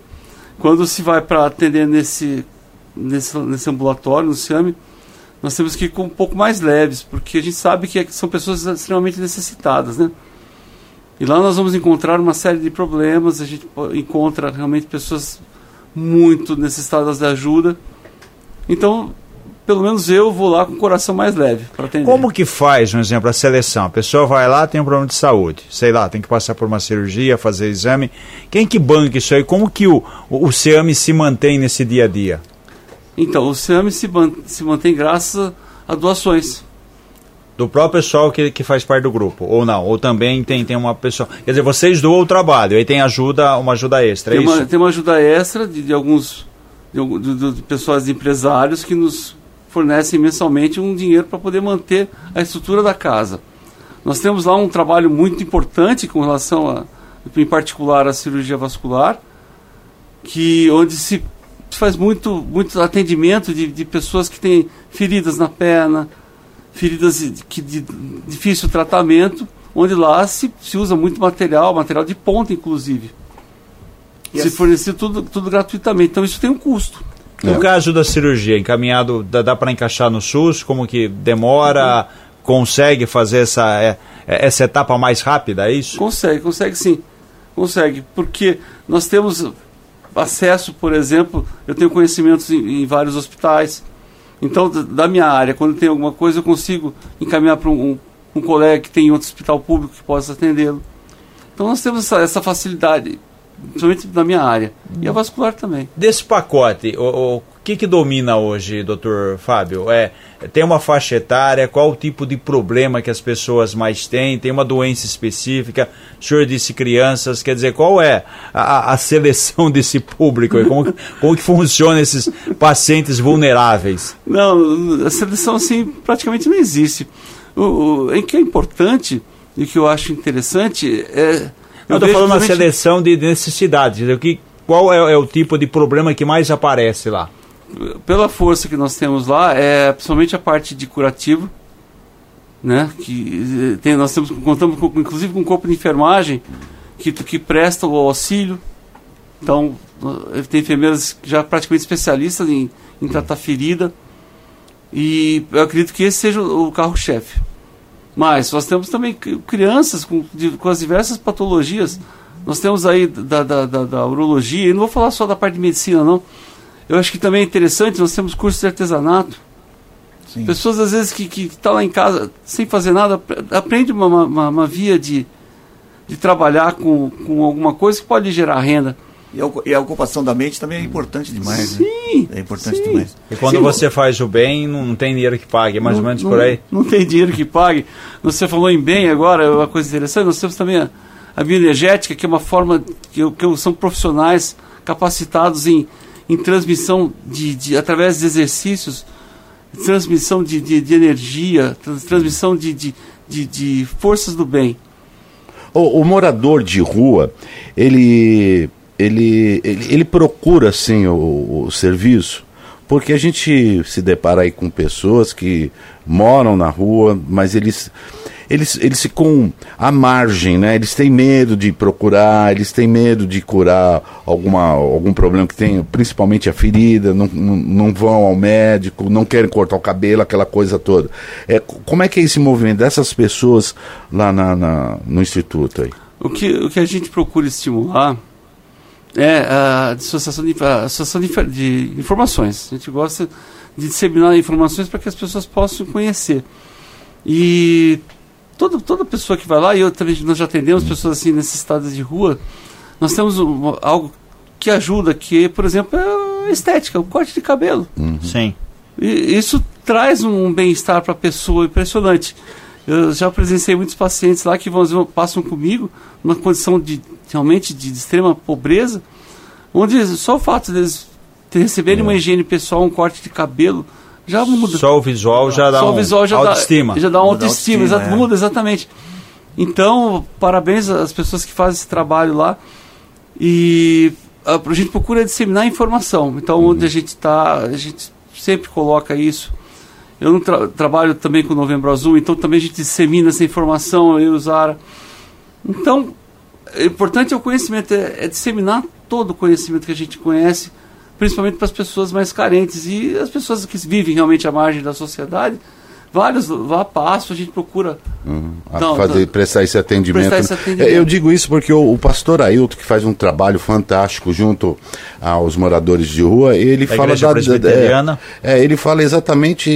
quando se vai para atender nesse, nesse, nesse ambulatório, no SIAME, nós temos que ir com um pouco mais leves, porque a gente sabe que é- são pessoas extremamente necessitadas, né? E lá nós vamos encontrar uma série de problemas, a gente encontra realmente pessoas muito necessitadas de ajuda. Então, pelo menos eu vou lá com o coração mais leve para atender. Como que faz, um exemplo, a seleção? A pessoa vai lá, tem um problema de saúde, sei lá, tem que passar por uma cirurgia, fazer exame. Quem que banca isso aí? Como que o, o, SEAME se mantém nesse dia a dia? Então, o SEAME se, se mantém graças a doações. Do próprio pessoal que, que faz parte do grupo, ou não? Ou também tem, tem uma pessoa... Quer dizer, vocês doam o trabalho, aí tem ajuda, uma ajuda extra, é Tem isso? uma, tem uma ajuda extra de, de alguns de, de, de- de pessoas de empresários que nos fornecem mensalmente um dinheiro para poder manter a estrutura da casa. Nós temos lá um trabalho muito importante com relação a, em particular, à cirurgia vascular, que onde se faz muito, muito atendimento de, de pessoas que têm feridas na perna, feridas de, que de difícil tratamento, onde lá se, se usa muito material, material de ponta, inclusive. E se fornecer tudo, tudo gratuitamente. Então isso tem um custo. No caso da cirurgia, encaminhado, dá, dá para encaixar no SUS? Como que demora? Consegue fazer essa, é, é- essa etapa mais rápida, é isso? Consegue, consegue sim. Consegue. Porque nós temos acesso, por exemplo, eu tenho conhecimentos em, em vários hospitais. Então, da minha área, quando tem alguma coisa, eu consigo encaminhar para um, um, colega que tem em outro hospital público que possa atendê-lo. Então, nós temos essa, essa facilidade, principalmente na minha área. E a vascular também. Desse pacote, o, o que, que domina hoje, doutor Fábio? É, tem uma faixa etária? Qual o tipo de problema que as pessoas mais têm? Tem uma doença específica? O senhor disse crianças, quer dizer, qual é a, a- seleção desse público? Como, como que funciona esses pacientes vulneráveis? Não, a seleção assim praticamente não existe. O, o, é que é importante E o que eu acho interessante é. Eu estou falando principalmente- seleção de necessidades. O que, qual é, é o tipo de problema que mais aparece lá? pela força que nós temos lá, é principalmente a parte de curativo, né? Que eh, tem, nós temos, contamos com, inclusive com um corpo de enfermagem que, que presta o auxílio. Então, eh, tem enfermeiras já praticamente especialistas em, em tratar ferida. E eu acredito que esse seja o carro-chefe. Mas nós temos também cri- crianças com, com as diversas patologias. Nós temos aí da, da, da, da urologia, e não vou falar só da parte de medicina, não. Eu acho que também é interessante, nós temos cursos de artesanato. Sim. Pessoas, às vezes, que estão que tá lá em casa sem fazer nada, apre- aprende uma, uma, uma via de, de trabalhar com, com alguma coisa que pode gerar renda. E a, ocu- e a ocupação da mente também é importante demais, né? Sim, É importante sim. demais. E quando Sim. você faz o bem, não, não tem dinheiro que pague, é mais ou Não- menos não- por aí. Não tem dinheiro que pague. Você falou em bem agora, é uma coisa interessante. Nós temos também a, a bioenergética, que é uma forma que, que são profissionais capacitados em, em transmissão de, de- através de exercícios, transmissão de, de, de energia, trans- transmissão de, de, de, de forças do bem. O, o morador de rua, ele, ele, ele, ele procura assim o, o serviço, porque a gente se depara aí com pessoas que moram na rua, mas eles eles, eles ficam à margem, né? Eles têm medo de procurar, eles têm medo de curar alguma, algum problema que tem, principalmente a ferida, não, não, não vão ao médico, não querem cortar o cabelo, aquela coisa toda. É, co- como é que é esse movimento dessas pessoas lá na, na- no instituto aí? O que, o que a gente procura estimular é a associação de, a associação de, de informações. A gente gosta de disseminar informações para que as pessoas possam conhecer. E toda, toda pessoa que vai lá, e eu também nós já atendemos pessoas assim necessitadas de rua, nós temos um- algo que ajuda, que, por exemplo, é a estética, o corte de cabelo. Sim. E isso traz um bem-estar para a pessoa impressionante. Eu já presenciei muitos pacientes lá que vão- passam comigo numa condição de realmente de, extrema pobreza, onde só o fato deles de receberem uma higiene pessoal, um corte de cabelo, já muda. Só o visual já dá Só um visual já autoestima. dá, já dá uma Muda autoestima, autoestima, exato, é. muda exatamente. Então, parabéns às pessoas que fazem esse trabalho lá. E a, a gente procura disseminar informação. Então, onde a gente está, a gente sempre coloca isso. Eu não tra- trabalho também com o Novembro Azul, então também a gente dissemina essa informação, eu e o Zara. Então, o importante é o conhecimento, é, é disseminar todo o conhecimento que a gente conhece, principalmente para as pessoas mais carentes. E as pessoas que vivem realmente à margem da sociedade, vários lá a passo, a gente procura. a Não, fazer, não. prestar esse atendimento. Prestar esse atendimento. É, Eu digo isso porque o, o pastor Ailton, que faz um trabalho fantástico junto aos moradores de rua, ele Da fala da, Presbiteriana. é, é, ele fala exatamente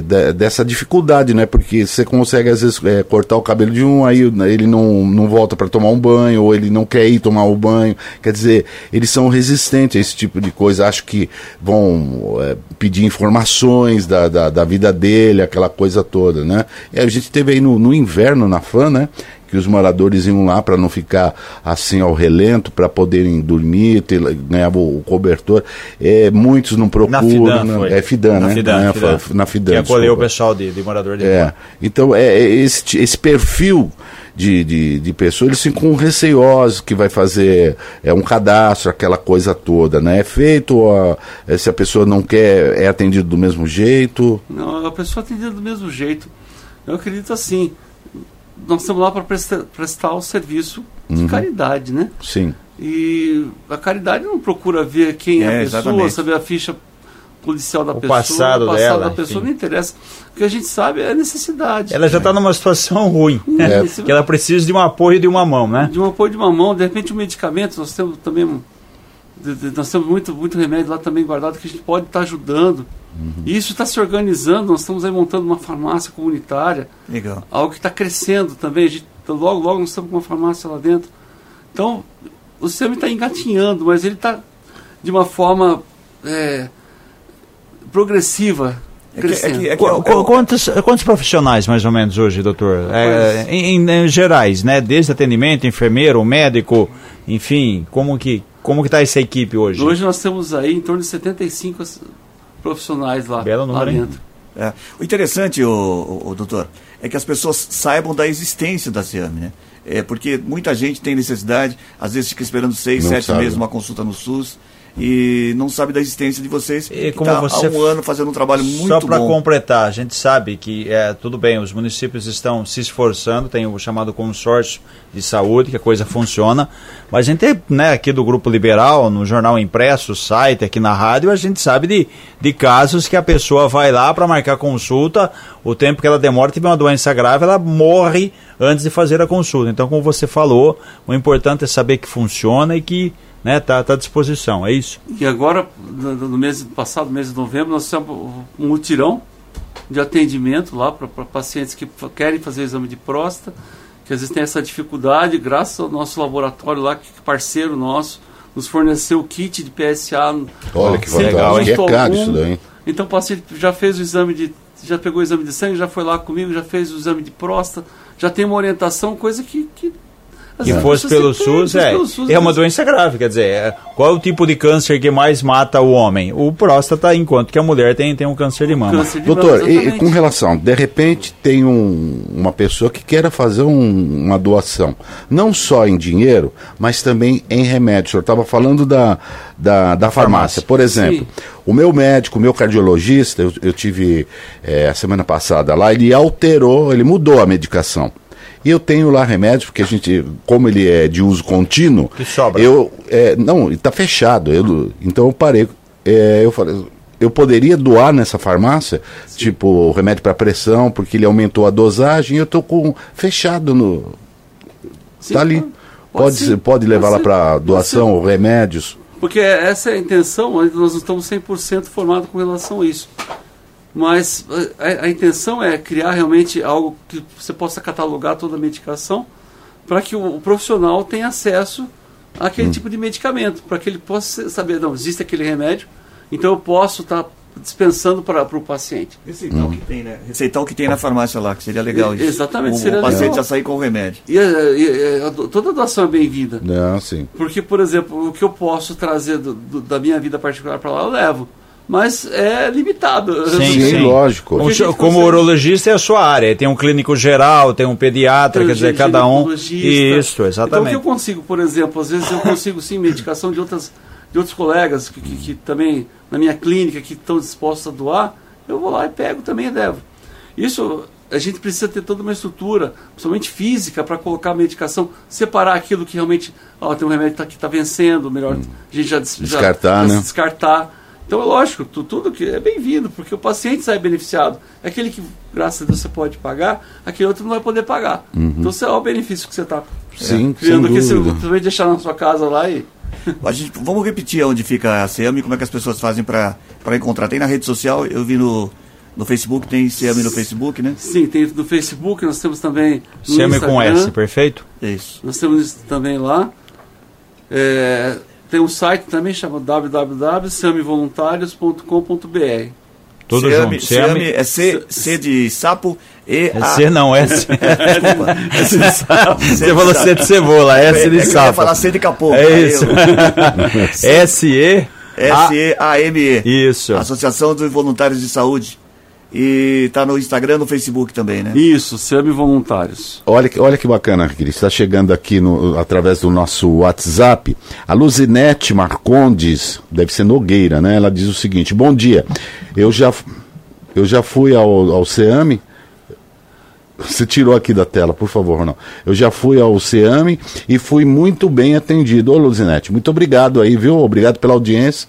de- dessa dificuldade, né? Porque você consegue às vezes é, cortar o cabelo de um, aí ele não, não volta para tomar um banho ou ele não quer ir tomar o banho. Quer dizer, eles são resistentes a esse tipo de coisa. Acho que vão é, pedir informações da, da, da vida dele, aquela coisa toda, né? E a gente teve aí no, no inverno na FAN, né? Que os moradores iam lá para não ficar assim ao relento, para poderem dormir, ter, ganhar o, o cobertor. É, muitos não procuram. Na Fidan né? É Fidan, Na né? Fidan, É, Fidan. Na Fidan. Que acolheu o pessoal de, de morador de É, rua. então é, é esse, esse perfil de, de, de pessoas, eles ficam receosos que vai fazer é, um cadastro, aquela coisa toda, né? É feito, ó, é, se a pessoa não quer, é atendido do mesmo jeito. Não, a pessoa atendida do mesmo jeito. Eu acredito assim. Nós estamos lá para prestar, prestar o serviço de caridade, né? Sim. E a caridade não procura ver quem é, É, a pessoa, exatamente. saber a ficha policial da O pessoa, passado o passado dela, da pessoa, enfim. não interessa. O que a gente sabe é a necessidade. Ela já está numa situação ruim. É. Que ela precisa de um apoio de uma mão, né? de um apoio de uma mão, de repente um medicamento, nós temos também nós temos muito, muito remédio lá também guardado que a gente pode estar ajudando. E isso está se organizando, nós estamos aí montando uma farmácia comunitária, Legal. algo que está crescendo também. A gente, logo, logo nós estamos com uma farmácia lá dentro. Então, o sistema está engatinhando, mas ele está de uma forma é, progressiva. É que- é que- é que- Qu- é qu- quantos, quantos profissionais, mais ou menos, hoje, doutor? É, em, em- em gerais, né? Desde atendimento, enfermeiro, médico, enfim, como que como que está essa equipe hoje? Hoje nós temos aí em torno de 75 as- profissionais lá, Belo lá número, hein? dentro. É. O interessante, o, o, o doutor, é que as pessoas saibam da existência da CEAME, né? É, porque muita gente tem necessidade, às vezes fica esperando seis, Não sete sabe. meses uma consulta no SUS e não sabe da existência de vocês. E como tá você há um ano fazendo um trabalho muito Só para bom. completar, a gente sabe que é, tudo bem, os municípios estão se esforçando, tem o chamado consórcio de saúde, que a coisa funciona, mas a gente tem, né, aqui do Grupo Liberal, no jornal impresso, site, aqui na rádio, a gente sabe de, de casos que a pessoa vai lá para marcar consulta, o tempo que ela demora, tiver uma doença grave, ela morre antes de fazer a consulta. Então, como você falou, o importante é saber que funciona e que né, tá, tá à disposição, é isso? E agora, no mês passado, mês de novembro, nós fizemos um mutirão de atendimento lá para pacientes que querem fazer exame de próstata, que às vezes tem essa dificuldade, graças ao nosso laboratório lá, que é parceiro nosso, nos forneceu o kit de PSA. Olha que legal, é caro algum. isso daí. Então o paciente já fez o exame de. já pegou o exame de sangue, já foi lá comigo, já fez o exame de próstata, já tem uma orientação, coisa que. que vezes fosse pelo SUS, é, pelo SUS, é uma doença grave, quer dizer, é, qual é o tipo de câncer que mais mata o homem? O próstata, enquanto que a mulher tem, tem um câncer de mama. Câncer de Doutor, mama, e, e com relação, de repente tem um- uma pessoa que queira fazer um- uma doação, não só em dinheiro, mas também em remédio. O senhor estava falando da, da, da farmácia. Por exemplo, Sim. o meu médico, o meu cardiologista, eu, eu tive eh, a semana passada lá, ele alterou, ele mudou a medicação. E eu tenho lá remédio, porque a gente, como ele é de uso contínuo, Que sobra. eu é, não, está fechado. Eu, então eu parei. é, eu falei, eu poderia doar nessa farmácia, tipo remédio para pressão, porque ele aumentou a dosagem. e Eu tô com fechado no. Sim, tá ali. pode- Pode, sim, pode levar pode lá para doação, remédios. Porque essa é a intenção, nós não estamos 100% formados com relação a isso. Mas a, a intenção é criar realmente algo que você possa catalogar toda a medicação para que o, o profissional tenha acesso àquele tipo de medicamento, para que ele possa saber, não, existe aquele remédio, então eu posso estar dispensando para o paciente. Receitar o que tem, né? Receitar o que tem na farmácia lá, que seria legal isso. Exatamente, o, seria o paciente legal. já sair com o remédio. E, eh, e, eh, a do- toda doação é bem-vinda. Não, sim. Porque, por exemplo, o que eu posso trazer do- do- da minha vida particular para lá, eu levo. Mas é limitado. Sim, Sim, sim. lógico. Como, como urologista é a sua área, tem um clínico geral, tem um pediatra, Tem quer dizer, cada um. Isso, Então, o que exatamente. eu consigo, por exemplo, às vezes eu consigo sim medicação de, outras, de outros colegas que, que, que também, na minha clínica, que estão dispostos a doar, eu vou lá e pego também e levo. Isso, a gente precisa ter toda uma estrutura, principalmente física, para colocar a medicação, separar aquilo que realmente, ó, tem um remédio que tá- está vencendo, melhor a gente já, des- já- Descartar, já né? descartar. Então é lógico, tu- tudo que é bem-vindo, porque o paciente sai beneficiado. Aquele que, graças a Deus, você pode pagar, aquele outro não vai poder pagar. Então, isso é o benefício que você está Sim, sem criando aqui. Você dúvida. vai deixar na sua casa lá e. A gente, vamos repetir onde fica a CEAM e como é que as pessoas fazem para encontrar. Tem na rede social, eu vi no, no Facebook, tem CEAM no Facebook, né? Sim, tem no Facebook, nós temos também. Chame com S, perfeito? É isso. Nós temos isso também lá. É, tem um site também chamado www.samevoluntarios.com.br. Tudo Ciame- junto. Ciame- é C, C de sapo e É A. C não, S. Desculpa. S de sapo. Você falou C de cebola, S É, é de que eu ia sapo. falar C de capô. É isso. S-E. S-E-A-M-E. Isso. Associação dos Voluntários de Saúde. E tá no Instagram, no Facebook também, né? Isso, Same Voluntários. Olha, que- olha que bacana, Cris. Está chegando aqui no, através do nosso WhatsApp. A Luzinete Marcondes, deve ser Nogueira, né? Ela diz o seguinte: Bom dia. Eu já, eu já fui ao, ao. Você tirou aqui da tela, por favor, Ronaldo. Eu já fui ao CEAME e fui muito bem atendido. Ô, Luzinete, muito obrigado aí, viu? Obrigado pela audiência.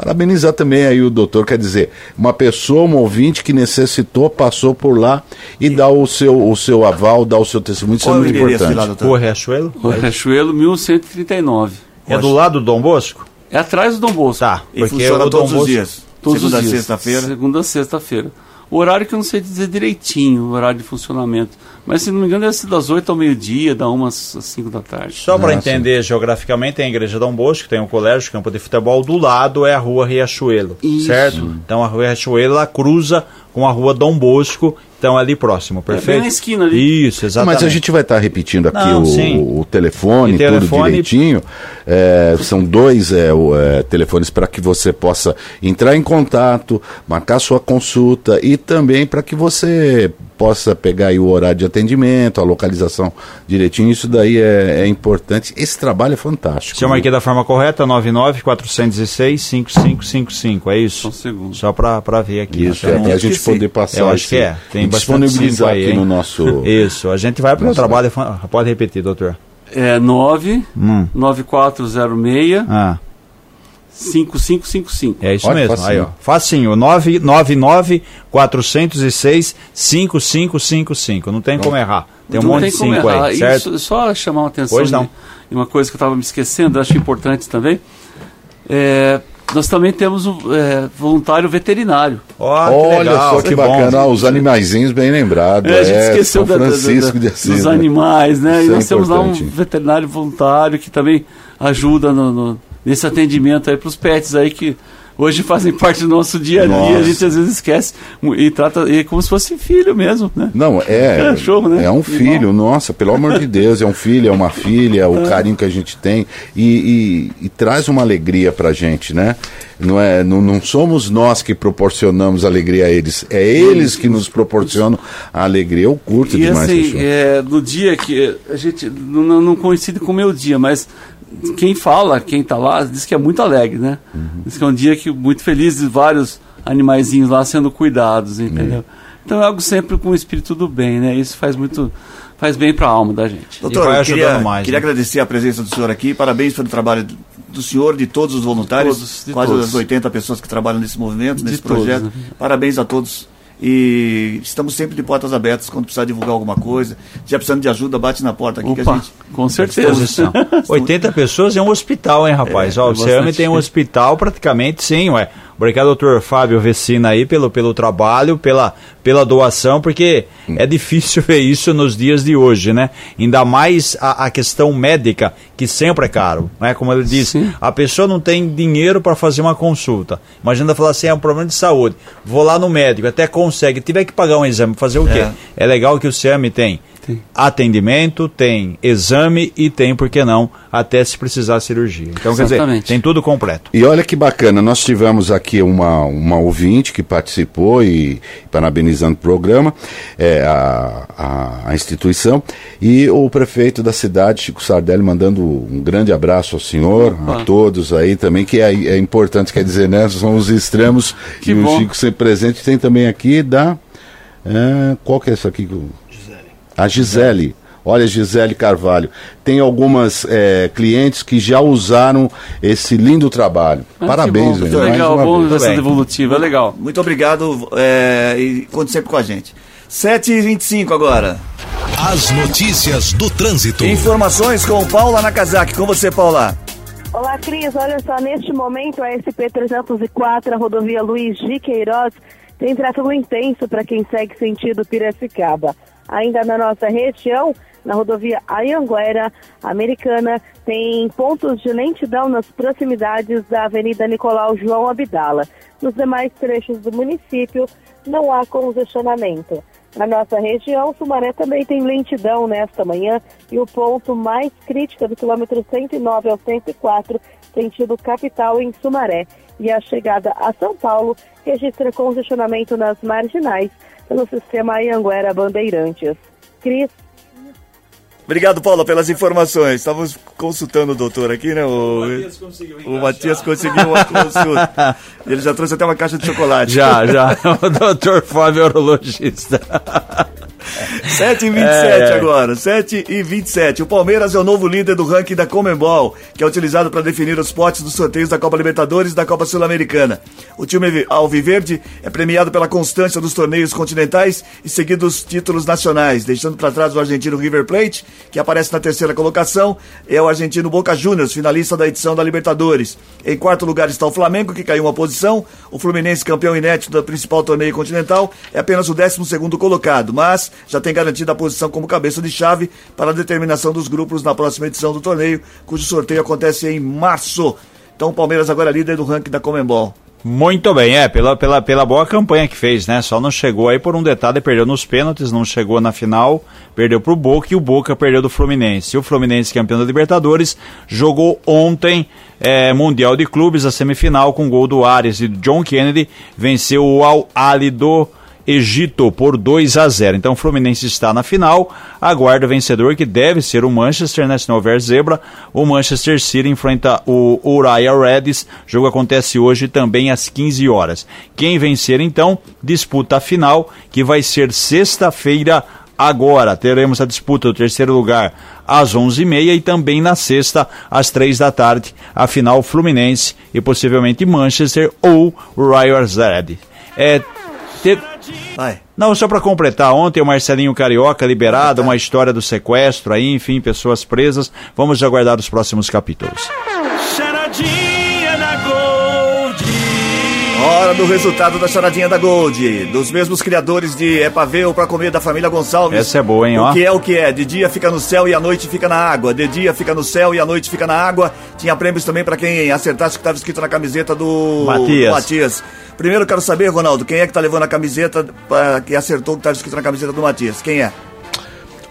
Parabenizar também aí o doutor, quer dizer, uma pessoa, um ouvinte que necessitou, passou por lá e dá o seu, o seu aval, dá o seu testemunho, isso Qual é é o muito de lá, importante. doutor? Riachuelo? Riachuelo 1139. É do lado do Dom Bosco? É atrás do Dom Bosco. Tá. E Porque funciona o Dom todos os Bosco- dias. Todos Segunda os dias. sexta-feira. Segunda a sexta-feira. O horário que eu não sei dizer direitinho, o horário de funcionamento. Mas se não me engano, deve ser das 8 ao meio-dia, da 1 às 5 da tarde. Só para Ah, entender geograficamente, tem a Igreja Dom Bosco, tem o colégio, campo de futebol, do lado é a Rua Riachuelo, Isso. certo? Então a Rua Riachuelo ela cruza com a Rua Dom Bosco, então é ali próximo, perfeito? bem na esquina ali. Isso, exatamente. Mas a gente vai estar repetindo aqui Não, o, o telefone, E telefone- tudo direitinho. É, são dois é, o, é, telefones para que você possa entrar em contato, marcar sua consulta e também para que você possa pegar aí o horário de atendimento, a localização direitinho. Isso daí é, é importante. Esse trabalho é fantástico. Se eu marquei da forma correta, 99 416 5555, é isso? Só um segundo. Só pra ver aqui. Isso, Até é não pra gente poder passar Eu acho esse- que é. Tem e bastante disponibilizar aí, aqui hein? no nosso- Isso, a gente vai pro Nossa. trabalho. Pode repetir, doutor. É 9 Hum. 9406 Ah, 5555. é isso Olha, mesmo. facinho. Aí, ó. Facinho. 999 406 5555. Não tem como errar. Tem um Não monte tem de como 5 errar. aí, E certo? Isso, só chamar uma atenção Pois não. de de uma coisa que eu estava me esquecendo, acho importante também. É, nós também temos um é, voluntário veterinário. Que Olha legal, só que, bacana, ah, os animaizinhos bem lembrados. É, a gente é, esqueceu São da- da- Francisco da- de Assis, dos né? animais, né? Isso e é nós temos lá um importante. veterinário voluntário que também ajuda no, no- nesse atendimento aí para os pets aí que hoje fazem parte do nosso dia a dia. Nossa. A gente às vezes esquece e trata e como se fosse filho mesmo, né? Não, é. Cachorro, né? É um filho, nossa, pelo amor de Deus, é um filho, é uma filha, o carinho que a gente tem e, e- e traz uma alegria pra gente, né? Não, é, não, não somos nós que proporcionamos alegria a eles, é eles que nos proporcionam a alegria. Eu curto E demais assim, show. é, no dia que a gente não, não- não coincide com o meu dia, mas quem fala, quem tá lá, diz que é muito alegre, né? Uhum. Diz que é um dia que muito feliz de vários animaizinhos lá sendo cuidados, entendeu? Então é algo sempre com o espírito do bem, né? Isso faz muito faz bem para a alma da gente. Doutor, vai eu ajudando queria, mais, queria né? agradecer a presença do senhor aqui. Parabéns pelo trabalho do- do senhor, de todos os voluntários, todos, de quase todos. as 80 pessoas que trabalham nesse movimento, De nesse todos, projeto. né? Parabéns a todos. E estamos sempre de portas abertas quando precisar divulgar alguma coisa. Já precisando de ajuda, bate na porta aqui que a Opa, gente. com certeza. disposição. 80 pessoas é um hospital, hein, rapaz? É, Ó, é o CEAME tem um hospital praticamente, sim, ué. Obrigado, doutor Fábio Vecina aí, pelo, pelo trabalho, pela, pela doação, porque é difícil ver isso nos dias de hoje, né? Ainda mais a, a questão médica, que sempre é caro, né? Como ele disse, Sim. a pessoa não tem dinheiro para fazer uma consulta. Imagina falar assim, é um problema de saúde. Vou lá no médico, até consegue, tiver que pagar um exame, fazer o quê? É legal que o CEAME tem Tem. atendimento, tem exame e tem, por que não, até se precisar de cirurgia. Então, quer dizer, Exatamente. tem tudo completo. E olha que bacana, nós tivemos aqui uma, uma ouvinte que participou e parabenizando o programa, é, a, a, a instituição, e o prefeito da cidade, Chico Sardelli, mandando um grande abraço ao senhor, Opa. a todos aí também, que é, é importante, quer dizer, né? São os extremos Que e o bom. Chico sempre presente. Tem também aqui da. é, qual que é essa aqui? A Gisele. Olha, Gisele Carvalho. Tem algumas é, clientes que já usaram esse lindo trabalho. Ah, Parabéns, bom, velho. mais legal, bom vez. essa devolutiva, é legal. Muito obrigado é, e conte sempre com a gente. 7h25 agora. As notícias do trânsito. Informações com Paula Nakazaki. Com você, Paula. Olá, Cris. Olha só, neste momento a SP-304, a rodovia Luiz de Queiroz, tem tráfego intenso para quem segue sentido Piracicaba. Ainda na nossa região, na rodovia Ayanguera Americana, tem pontos de lentidão nas proximidades da Avenida Nicolau João Abdala. Nos demais trechos do município, não há congestionamento. Na nossa região, Sumaré também tem lentidão nesta manhã e o ponto mais crítico é do quilômetro 109 ao 104, sentido capital em Sumaré. E a chegada a São Paulo registra congestionamento nas marginais pelo sistema Anhanguera Bandeirantes. Cris, Obrigado, Paula, pelas informações. Estávamos consultando o doutor aqui, né? O, o Matias conseguiu uma consulta. Ele já trouxe até uma caixa de chocolate. Já, já. o doutor Fábio é urologista. 7 e 27 É, agora, 7 e 27. O Palmeiras é o novo líder do ranking da Comembol, que é utilizado para definir os potes dos sorteios da Copa Libertadores e da Copa Sul-Americana. O time alviverde é premiado pela constância dos torneios continentais e seguidos títulos nacionais, deixando para trás o argentino River Plate, que aparece na terceira colocação, é o argentino Boca Juniors, finalista da edição da Libertadores. Em quarto lugar está o Flamengo, que caiu uma posição. O Fluminense, campeão inédito do principal torneio continental, é apenas o 12 segundo colocado, mas já tem garantida a posição como cabeça de chave para a determinação dos grupos na próxima edição do torneio, cujo sorteio acontece em março. Então o Palmeiras agora é líder do ranking da Comembol. Muito bem, é, pela, pela, pela boa campanha que fez, né? Só não chegou aí por um detalhe, perdeu nos pênaltis, não chegou na final, perdeu pro Boca e o Boca perdeu do Fluminense. E o Fluminense, campeão da Libertadores, jogou ontem é, Mundial de Clubes, a semifinal, com gol do Ares e do John Kennedy, venceu o Al Ali do Egito por 2 a 0. Então o Fluminense está na final, aguarda o vencedor que deve ser o Manchester, né? Se não houver zebra, o Manchester City enfrenta o Uriah Reds. O jogo acontece hoje também às 15 horas. Quem vencer então disputa a final, que vai ser sexta-feira agora. Teremos a disputa do terceiro lugar às 11h30 e também na sexta, às 3 da tarde, a final Fluminense e possivelmente Manchester ou Royal Red. É. Vai. Não, só para completar, ontem o Marcelinho Carioca liberado, uma história do sequestro aí, enfim, pessoas presas. Vamos aguardar os próximos capítulos. Gold. Hora do resultado da charadinha da Gold. Dos mesmos criadores de É pra ver ou pra comer da família Gonçalves. Essa é boa, hein, O ó. que é o que é? De dia fica no céu e à noite fica na água. De dia fica no céu e à noite fica na água. Tinha prêmios também pra quem acertasse o que estava escrito na camiseta do Matias. Matias. Primeiro eu quero saber, Ronaldo, quem é que tá levando a camiseta pra, que acertou o que estava escrito na camiseta do Matias? Quem é?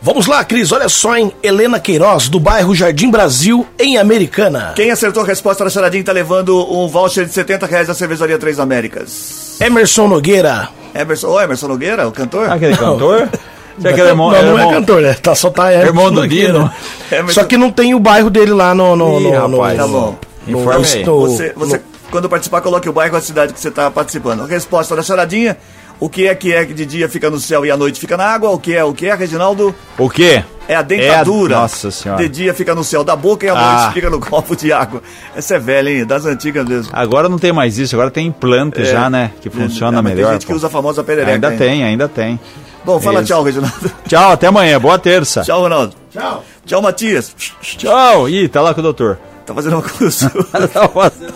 Vamos lá, Cris, olha só, hein? Helena Queiroz, do bairro Jardim Brasil, em Americana. Quem acertou a resposta da charadinha tá levando um voucher de 70 reais da cervejaria Três Américas. Emerson Nogueira. Emerson, ô Emerson Nogueira, o cantor? Aquele cantor? É aquele não, irmão, não, não irmão- é cantor, né? Tá, só tá Emerson Irmão do Nogueira. Dino. Emerson- Só que não tem o bairro dele lá no... no, Ih, no, no- rapaz. Tá bom. no- Informe aí. no- Você, você quando participar, coloque o bairro e a cidade que você está participando. Resposta da charadinha. O que é que é que de dia fica no céu e à noite fica na água? O que é o que é, Reginaldo? O quê? É a dentadura. Nossa senhora. De dia fica no céu da boca e à Ah. noite fica no copo de água. Essa é velha, hein? Das antigas mesmo. Agora não tem mais isso, agora tem implante já, né? Que funciona É, mas melhor. Tem gente que pô. usa a famosa perereca. Ainda hein? tem, ainda tem. Bom, fala Isso. tchau, Reginaldo. Tchau, até amanhã. Boa terça. Tchau, Ronaldo. Tchau. Tchau, Matias. Tchau. Ih, tá lá com o doutor. Tá fazendo uma cruz. Tá fazendo-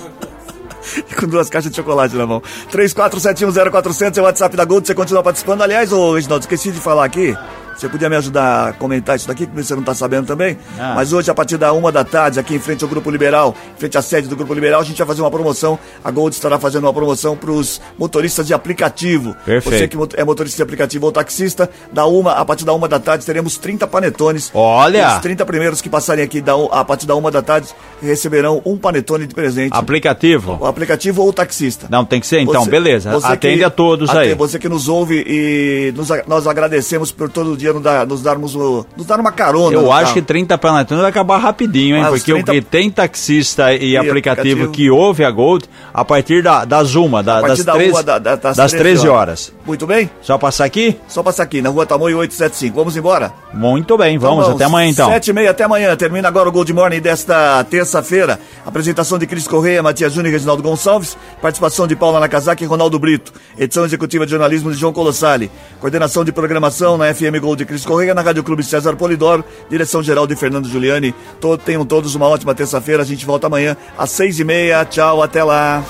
com duas caixas de chocolate na mão. 34710400 é o WhatsApp da Gold, você continua participando. Aliás, ô Reginaldo, esqueci de falar aqui. Você podia me ajudar a comentar isso daqui, que você não tá sabendo também. Ah. Mas hoje, a partir da uma da tarde, aqui em frente ao Grupo Liberal, em frente à sede do Grupo Liberal, a gente vai fazer uma promoção. A Gold estará fazendo uma promoção para os motoristas de aplicativo. Perfeito. Você que é motorista de aplicativo ou taxista, da uma, a partir da uma da tarde teremos 30 panetones. Olha! Os 30 primeiros que passarem aqui da, a partir da uma da tarde receberão um panetone de presente. Aplicativo. O aplicativo ou o taxista. Não, tem que ser então, Você- beleza. você Atende que- a todos aí. Você que nos ouve e nos nós agradecemos por todo dia nos, dar, nos darmos o, nos dar uma carona. Eu acho carro. que 30 panetones vai acabar rapidinho, hein? Os Porque 30 o que tem taxista e, aplicativo, aplicativo. que ouve a Gold a partir da, das uma, da, das, da 13, uma da- da- das das 13 13 horas. Muito bem? Só passar aqui? Só passar aqui, na rua Tamoio 875. Vamos embora? Muito bem, vamos. Então até amanhã então. Sete e meia, até amanhã. Termina agora o Gold Morning desta terça-feira. Apresentação de Cris Correia, Matias Júnior e Reginaldo Gonçalves. Participação de Paula Nakazaki e Ronaldo Brito. Edição executiva de jornalismo de João Colossali. Coordenação de programação na FM Gold de Cris Correia, na Rádio Clube César Polidoro. Direção geral de Fernando Giuliani. To- tenham todos uma ótima terça-feira. A gente volta amanhã às seis e meia. Tchau, até lá.